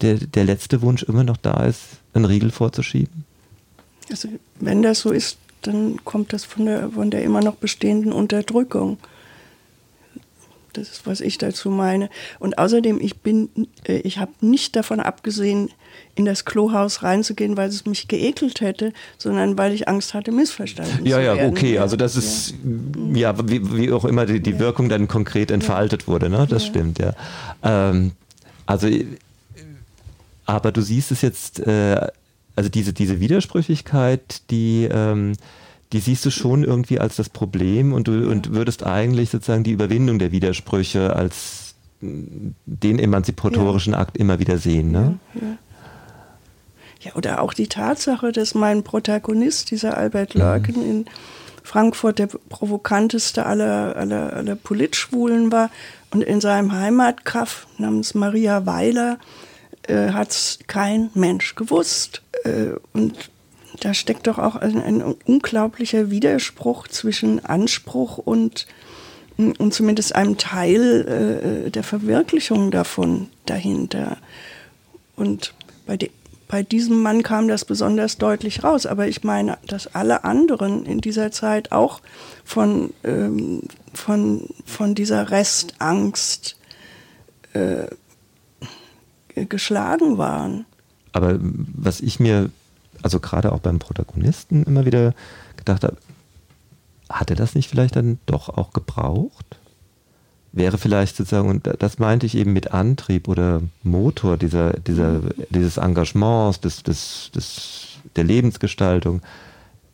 der, der letzte Wunsch immer noch da ist, einen Riegel vorzuschieben? Also wenn das so ist, dann kommt das von der, von der immer noch bestehenden Unterdrückung. Das ist, was ich dazu meine. Und außerdem, ich bin, äh, ich habe nicht davon abgesehen, in das Klohaus reinzugehen, weil es mich geekelt hätte, sondern weil ich Angst hatte, missverstanden ja, zu werden. Ja, okay, also das ist, ja, ja wie, wie, auch immer die, die ja. Wirkung dann konkret entfaltet ja. wurde, ne? Das stimmt, ja. Ähm, also, aber du siehst es jetzt, äh, also diese, diese Widersprüchlichkeit, die, ähm, die siehst du schon irgendwie als das Problem und du und würdest eigentlich sozusagen die Überwindung der Widersprüche als den emanzipatorischen ja. Akt immer wieder sehen. Ne? Ja, ja. ja, oder auch die Tatsache, dass mein Protagonist, dieser Albert Lörken mhm. in Frankfurt der provokanteste aller, aller, aller Politschwulen war und in seinem Heimatkaff namens Maria Weiler äh, hat es kein Mensch gewusst. Äh, und da steckt doch auch ein, ein unglaublicher Widerspruch zwischen Anspruch und, und zumindest einem Teil äh, der Verwirklichung davon dahinter. Und bei, de, bei diesem Mann kam das besonders deutlich raus. Aber ich meine, dass alle anderen in dieser Zeit auch von, ähm, von, von dieser Restangst äh, geschlagen waren. Aber was ich mir also gerade auch beim Protagonisten immer wieder gedacht habe, hat er das nicht vielleicht dann doch auch gebraucht? wäre vielleicht sozusagen, und das meinte ich eben mit Antrieb oder Motor dieser, dieser, dieses Engagements, des, des, des, der Lebensgestaltung,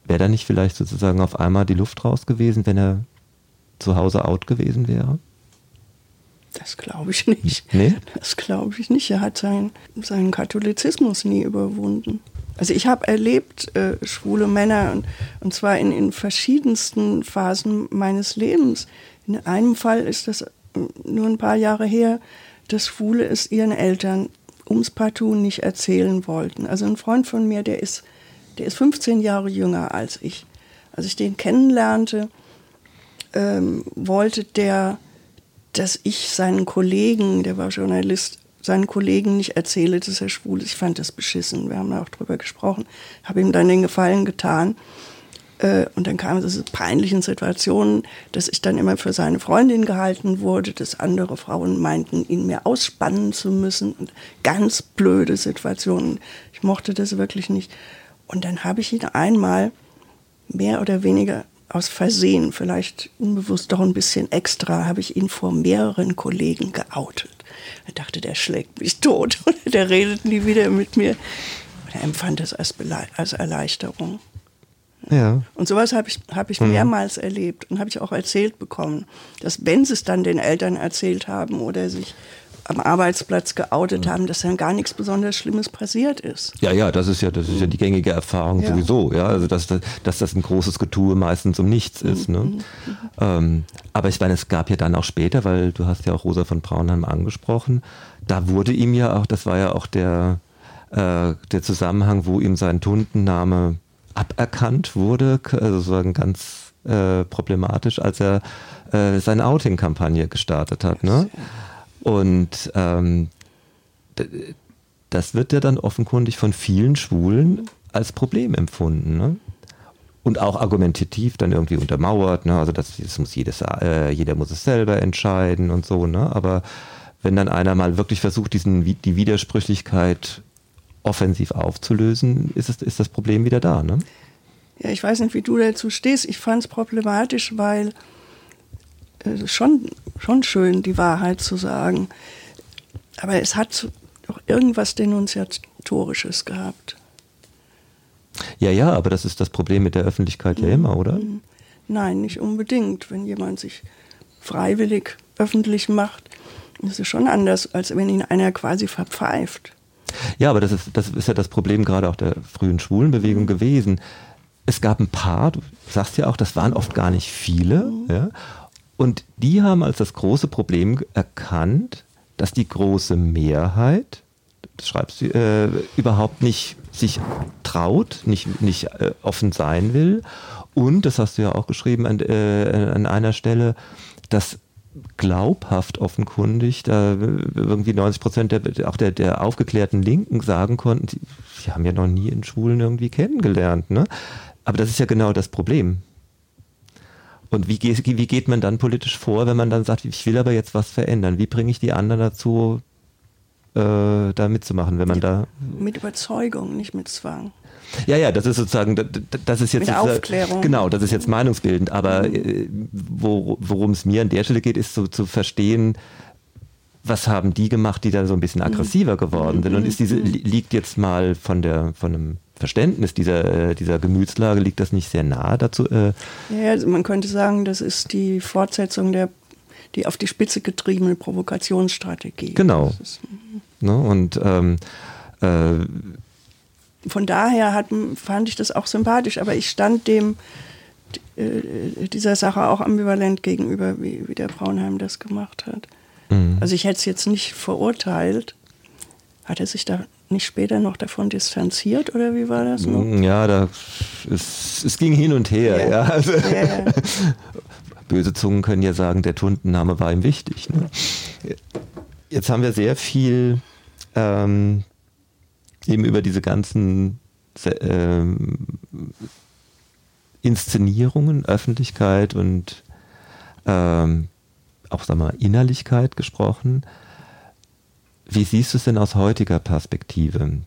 wäre da nicht vielleicht sozusagen auf einmal die Luft raus gewesen, wenn er zu Hause out gewesen wäre? Das glaube ich nicht. Nee? Das glaube ich nicht. Er hat seinen, seinen Katholizismus nie überwunden. Also ich habe erlebt äh, schwule Männer und, und zwar in, in verschiedensten Phasen meines Lebens. In einem Fall ist das äh, nur ein paar Jahre her, dass Schwule es ihren Eltern ums Partout nicht erzählen wollten. Also ein Freund von mir, der ist, der ist 15 Jahre jünger als ich. Als ich den kennenlernte, ähm, wollte der, dass ich seinen Kollegen, der war Journalist, seinen Kollegen nicht erzähle, dass er schwul ist. Ich fand das beschissen. Wir haben auch drüber gesprochen. Habe ihm dann den Gefallen getan. Äh, und dann kam es zu peinlichen Situationen, dass ich dann immer für seine Freundin gehalten wurde, dass andere Frauen meinten, ihn mir ausspannen zu müssen. Und ganz blöde Situationen. Ich mochte das wirklich nicht. Und dann habe ich ihn einmal mehr oder weniger aus Versehen, vielleicht unbewusst doch ein bisschen extra, habe ich ihn vor mehreren Kollegen geoutet. Er dachte, der schlägt mich tot oder der redet nie wieder mit mir. Und er empfand das als, als Erleichterung. Ja. Und sowas habe ich, hab ich mhm. mehrmals erlebt und habe ich auch erzählt bekommen, dass wenn sie es dann den Eltern erzählt haben oder sich am Arbeitsplatz geoutet haben, dass dann gar nichts besonders Schlimmes passiert ist. Ja, ja, das ist ja, das ist ja die gängige Erfahrung ja. sowieso, ja, also dass, dass das ein großes Getue meistens um nichts ist. Ne? Mhm. Ähm, aber ich meine, es gab ja dann auch später, weil du hast ja auch Rosa von Braunheim angesprochen, da wurde ihm ja auch, das war ja auch der, äh, der Zusammenhang, wo ihm sein Tundenname aberkannt wurde, also sozusagen ganz äh, problematisch, als er äh, seine Outing-Kampagne gestartet hat. Ne? Und ähm, das wird ja dann offenkundig von vielen Schwulen als Problem empfunden. Ne? Und auch argumentativ dann irgendwie untermauert. Ne? Also das, das muss jedes, äh, jeder muss es selber entscheiden und so. Ne? Aber wenn dann einer mal wirklich versucht, diesen, die Widersprüchlichkeit offensiv aufzulösen, ist, es, ist das Problem wieder da. Ne? Ja, ich weiß nicht, wie du dazu stehst. Ich fand es problematisch, weil äh, schon, schon schön, die Wahrheit zu sagen. Aber es hat doch irgendwas Denunziatorisches gehabt. Ja, ja, aber das ist das Problem mit der Öffentlichkeit mhm. ja immer, oder? Mhm. Nein, nicht unbedingt. Wenn jemand sich freiwillig öffentlich macht, ist es schon anders, als wenn ihn einer quasi verpfeift. Ja, aber das ist, das ist ja das Problem gerade auch der frühen Schwulenbewegung mhm. gewesen. Es gab ein paar, du sagst ja auch, das waren oft gar nicht viele, mhm. ja, und die haben als das große Problem erkannt, dass die große Mehrheit, das schreibst du, äh, überhaupt nicht sich traut, nicht, nicht äh, offen sein will. Und, das hast du ja auch geschrieben an, äh, an einer Stelle, dass glaubhaft offenkundig, da irgendwie 90 Prozent der, auch der, der aufgeklärten Linken sagen konnten, die haben ja noch nie in Schulen irgendwie kennengelernt. Ne? Aber das ist ja genau das Problem. Und wie, wie geht man dann politisch vor, wenn man dann sagt, ich will aber jetzt was verändern? Wie bringe ich die anderen dazu, äh, da mitzumachen, wenn man mit, da. Mit Überzeugung, nicht mit Zwang. Ja, ja, das ist sozusagen, das ist jetzt. Mit Aufklärung. Genau, das ist jetzt meinungsbildend. Aber mhm. Äh, wo, worum es mir an der Stelle geht, ist so zu verstehen, was haben die gemacht, die da so ein bisschen aggressiver geworden sind? Und ist diese, mhm. liegt jetzt mal von der, von einem Verständnis dieser, äh, dieser Gemütslage, liegt das nicht sehr nahe dazu? Äh? Ja, also man könnte sagen, das ist die Fortsetzung der die auf die Spitze getriebene Provokationsstrategie. Genau. Ist, ne? Und ähm, äh, von daher hat, fand ich das auch sympathisch, aber ich stand dem äh, dieser Sache auch ambivalent gegenüber, wie, wie der Braunheim das gemacht hat. Mhm. Also ich hätte es jetzt nicht verurteilt. Hat er sich da nicht später noch davon distanziert oder wie war das noch? Mm, ja, da, es, es ging hin und her. Ja. ja. Also, ja. Böse Zungen können ja sagen, der Tundenname war ihm wichtig. Ne? Jetzt haben wir sehr viel ähm, eben über diese ganzen ähm, Inszenierungen, Öffentlichkeit und ähm, auch sag mal, Innerlichkeit gesprochen. Wie siehst du es denn aus heutiger Perspektive?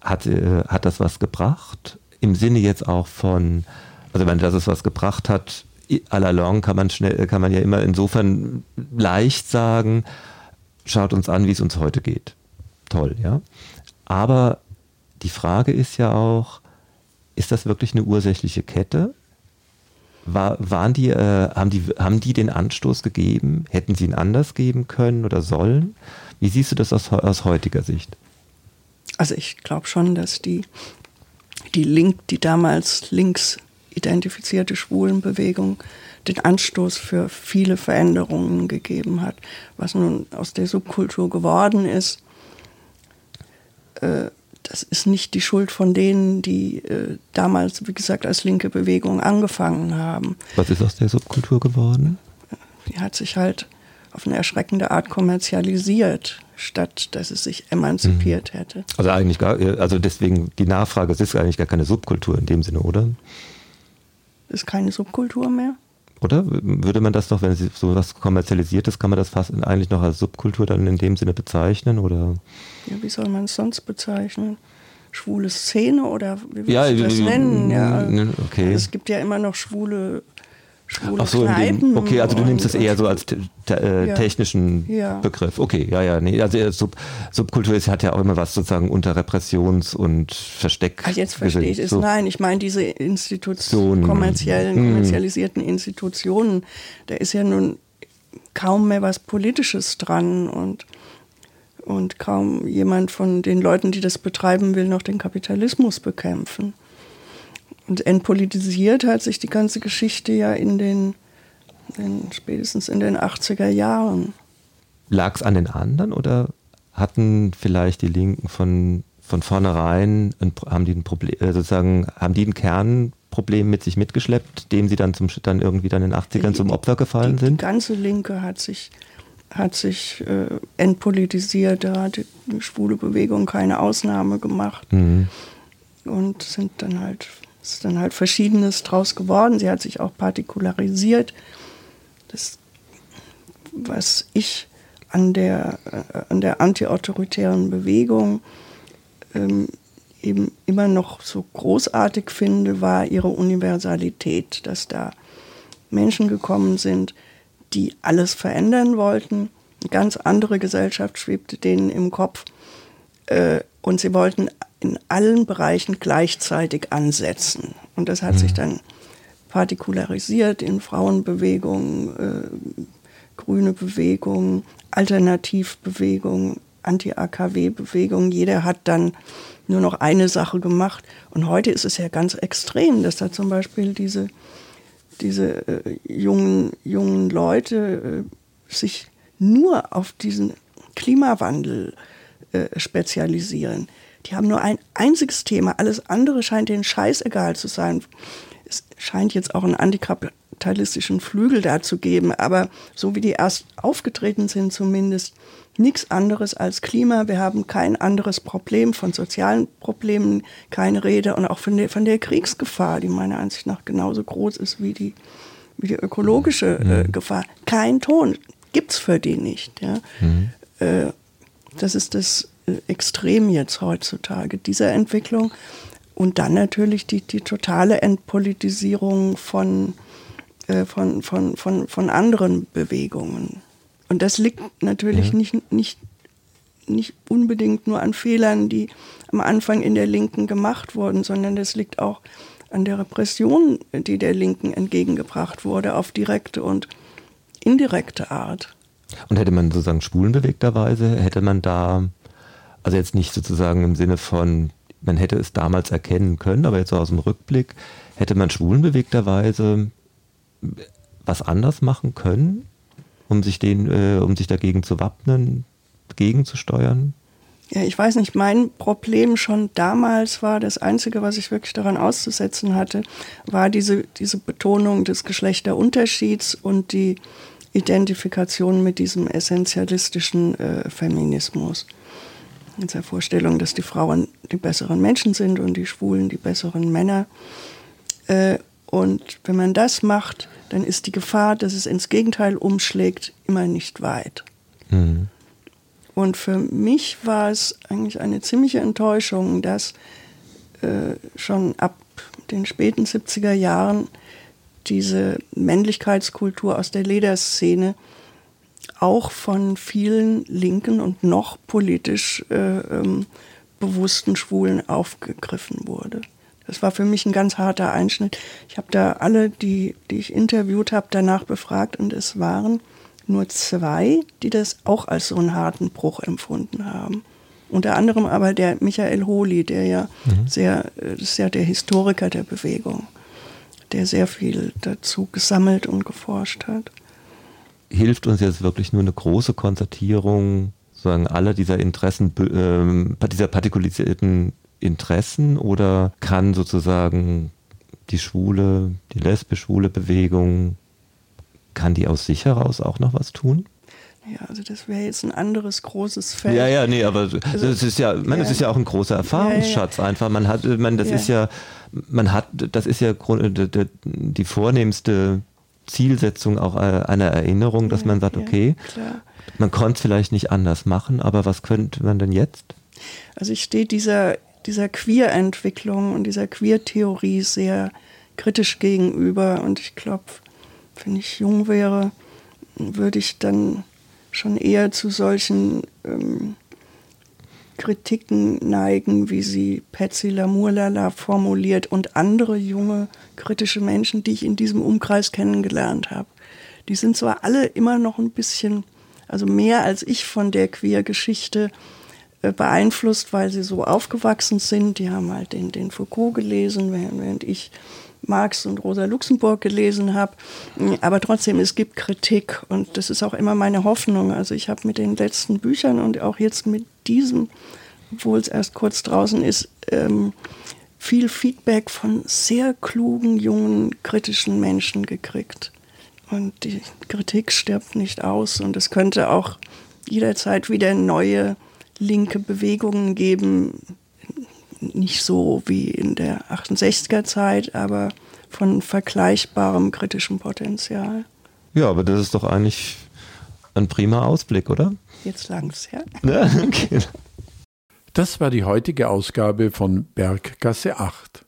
Hat, äh, hat das was gebracht? Im Sinne jetzt auch von, also wenn das es was gebracht hat, à la longue kann man schnell, kann man ja immer insofern leicht sagen, schaut uns an, wie es uns heute geht. Toll, ja. Aber die Frage ist ja auch, ist das wirklich eine ursächliche Kette? War, waren die, äh, haben die, haben die den Anstoß gegeben? Hätten sie ihn anders geben können oder sollen? Wie siehst du das aus, aus heutiger Sicht? Also ich glaube schon, dass die, die Link, die damals links identifizierte Schwulenbewegung den Anstoß für viele Veränderungen gegeben hat. Was nun aus der Subkultur geworden ist, äh, das ist nicht die Schuld von denen, die äh, damals, wie gesagt, als linke Bewegung angefangen haben. Was ist aus der Subkultur geworden? Die hat sich halt auf eine erschreckende Art kommerzialisiert, statt dass es sich emanzipiert mhm. hätte. Also eigentlich gar, also deswegen die Nachfrage, es ist eigentlich gar keine Subkultur in dem Sinne, oder? Ist keine Subkultur mehr? Oder? Würde man das noch, wenn es so was kommerzialisiert ist, kann man das fast eigentlich noch als Subkultur dann in dem Sinne bezeichnen? Oder? Ja, wie soll man es sonst bezeichnen? Schwule Szene oder wie willst ja, du das nennen? Ja, okay. Es gibt ja immer noch schwule schwule Ach so, dem, okay, also du nimmst es eher so als te, te, äh, ja. technischen ja. Begriff. Okay, ja, ja, nee, also Sub, Subkultur ist, hat ja auch immer was sozusagen unter Repressions- und Versteck. Ach, jetzt verstehe ich es. So. Nein, ich meine diese Institutionen, kommerziellen, hm. kommerzialisierten Institutionen, da ist ja nun kaum mehr was Politisches dran und und kaum jemand von den Leuten, die das betreiben, will noch den Kapitalismus bekämpfen. Und entpolitisiert hat sich die ganze Geschichte ja in den, in, spätestens in den 80er Jahren. Lag es an den anderen oder hatten vielleicht die Linken von, von vornherein, ein, haben die ein Problem, äh, sozusagen, haben die ein Kernproblem mit sich mitgeschleppt, dem sie dann zum dann irgendwie dann in den 80ern die, zum Opfer gefallen die, sind? Die ganze Linke hat sich hat sich äh, entpolitisiert, da hat die schwule Bewegung keine Ausnahme gemacht mhm. und sind dann halt ist dann halt Verschiedenes draus geworden. Sie hat sich auch partikularisiert. Das, was ich an der, äh, an der antiautoritären Bewegung ähm, eben immer noch so großartig finde, war ihre Universalität, dass da Menschen gekommen sind, die alles verändern wollten. Eine ganz andere Gesellschaft schwebte denen im Kopf. Äh, und sie wollten in allen Bereichen gleichzeitig ansetzen. Und das hat mhm. sich dann partikularisiert in Frauenbewegungen, äh, grüne Bewegungen, Alternativbewegungen, Anti-AKW-Bewegungen. Jeder hat dann nur noch eine Sache gemacht. Und heute ist es ja ganz extrem, dass da zum Beispiel diese, diese äh, jungen, jungen Leute äh, sich nur auf diesen Klimawandel äh, spezialisieren. Die haben nur ein einziges Thema. Alles andere scheint denen scheißegal zu sein. Es scheint jetzt auch einen antikapitalistischen Flügel da zu geben, aber so wie die erst aufgetreten sind, zumindest nichts anderes als Klima. Wir haben kein anderes Problem, von sozialen Problemen keine Rede und auch von der, von der Kriegsgefahr, die meiner Ansicht nach genauso groß ist wie die, wie die ökologische äh, mhm. Gefahr. Kein Ton gibt's für die nicht. Ja. Mhm. Äh, das ist das extrem jetzt heutzutage, dieser Entwicklung. Und dann natürlich die, die totale Entpolitisierung von, äh, von, von, von, von anderen Bewegungen. Und das liegt natürlich ja. nicht, nicht, nicht unbedingt nur an Fehlern, die am Anfang in der Linken gemacht wurden, sondern das liegt auch an der Repression, die der Linken entgegengebracht wurde, auf direkte und indirekte Art. Und hätte man sozusagen schwulenbewegterweise, hätte man da also jetzt nicht sozusagen im Sinne von, man hätte es damals erkennen können, aber jetzt so aus dem Rückblick, hätte man schwulenbewegterweise was anders machen können, um sich den, äh, um sich dagegen zu wappnen, gegenzusteuern? Ja, ich weiß nicht, mein Problem schon damals war, das Einzige, was ich wirklich daran auszusetzen hatte, war diese, diese Betonung des Geschlechterunterschieds und die Identifikation mit diesem essentialistischen äh, Feminismus mit der Vorstellung, dass die Frauen die besseren Menschen sind und die Schwulen die besseren Männer. Äh, und wenn man das macht, dann ist die Gefahr, dass es ins Gegenteil umschlägt, immer nicht weit. Mhm. Und für mich war es eigentlich eine ziemliche Enttäuschung, dass äh, schon ab den späten 70er Jahren diese Männlichkeitskultur aus der Lederszene auch von vielen linken und noch politisch äh, ähm, bewussten Schwulen aufgegriffen wurde. Das war für mich ein ganz harter Einschnitt. Ich habe da alle, die, die ich interviewt habe, danach befragt und es waren nur zwei, die das auch als so einen harten Bruch empfunden haben. Unter anderem aber der Michael Holi, der ja mhm. sehr, das ist ja der Historiker der Bewegung, der sehr viel dazu gesammelt und geforscht hat. Hilft uns jetzt wirklich nur eine große Konzertierung sozusagen aller dieser Interessen, äh, dieser partikulisierten Interessen oder kann sozusagen die schwule, die lesbisch-schwule Bewegung, kann die aus sich heraus auch noch was tun? Ja, also das wäre jetzt ein anderes großes Feld. Ja, ja, nee, aber also, das ist ja, man, ja. das ist ja auch ein großer Erfahrungsschatz ja, ja. einfach. Man hat, man, das ist ja, man hat, das ist ja die vornehmste Zielsetzung auch einer Erinnerung, dass man sagt, okay, man konnte es vielleicht nicht anders machen, aber was könnte man denn jetzt? Also ich stehe dieser, dieser Queer-Entwicklung und dieser Queer-Theorie sehr kritisch gegenüber und ich glaube, wenn ich jung wäre, würde ich dann schon eher zu solchen ähm, Kritiken neigen, wie sie Patsy Lamurlala formuliert und andere junge kritische Menschen, die ich in diesem Umkreis kennengelernt habe. Die sind zwar alle immer noch ein bisschen, also mehr als ich von der Queer-Geschichte äh, beeinflusst, weil sie so aufgewachsen sind. Die haben halt den, den Foucault gelesen, während ich Marx und Rosa Luxemburg gelesen habe. Aber trotzdem, es gibt Kritik und das ist auch immer meine Hoffnung. Also ich habe mit den letzten Büchern und auch jetzt mit diesem, obwohl es erst kurz draußen ist, ähm, viel Feedback von sehr klugen, jungen, kritischen Menschen gekriegt. Und die Kritik stirbt nicht aus und es könnte auch jederzeit wieder neue linke Bewegungen geben, nicht so wie in der 68er Zeit, aber von vergleichbarem kritischem Potenzial. Ja, aber das ist doch eigentlich ein prima Ausblick, oder? Jetzt lang's, ja. ja okay. Das war die heutige Ausgabe von Berggasse 8.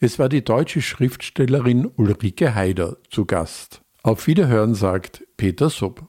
Es war die deutsche Schriftstellerin Ulrike Haider zu Gast. Auf Wiederhören sagt Peter Sub.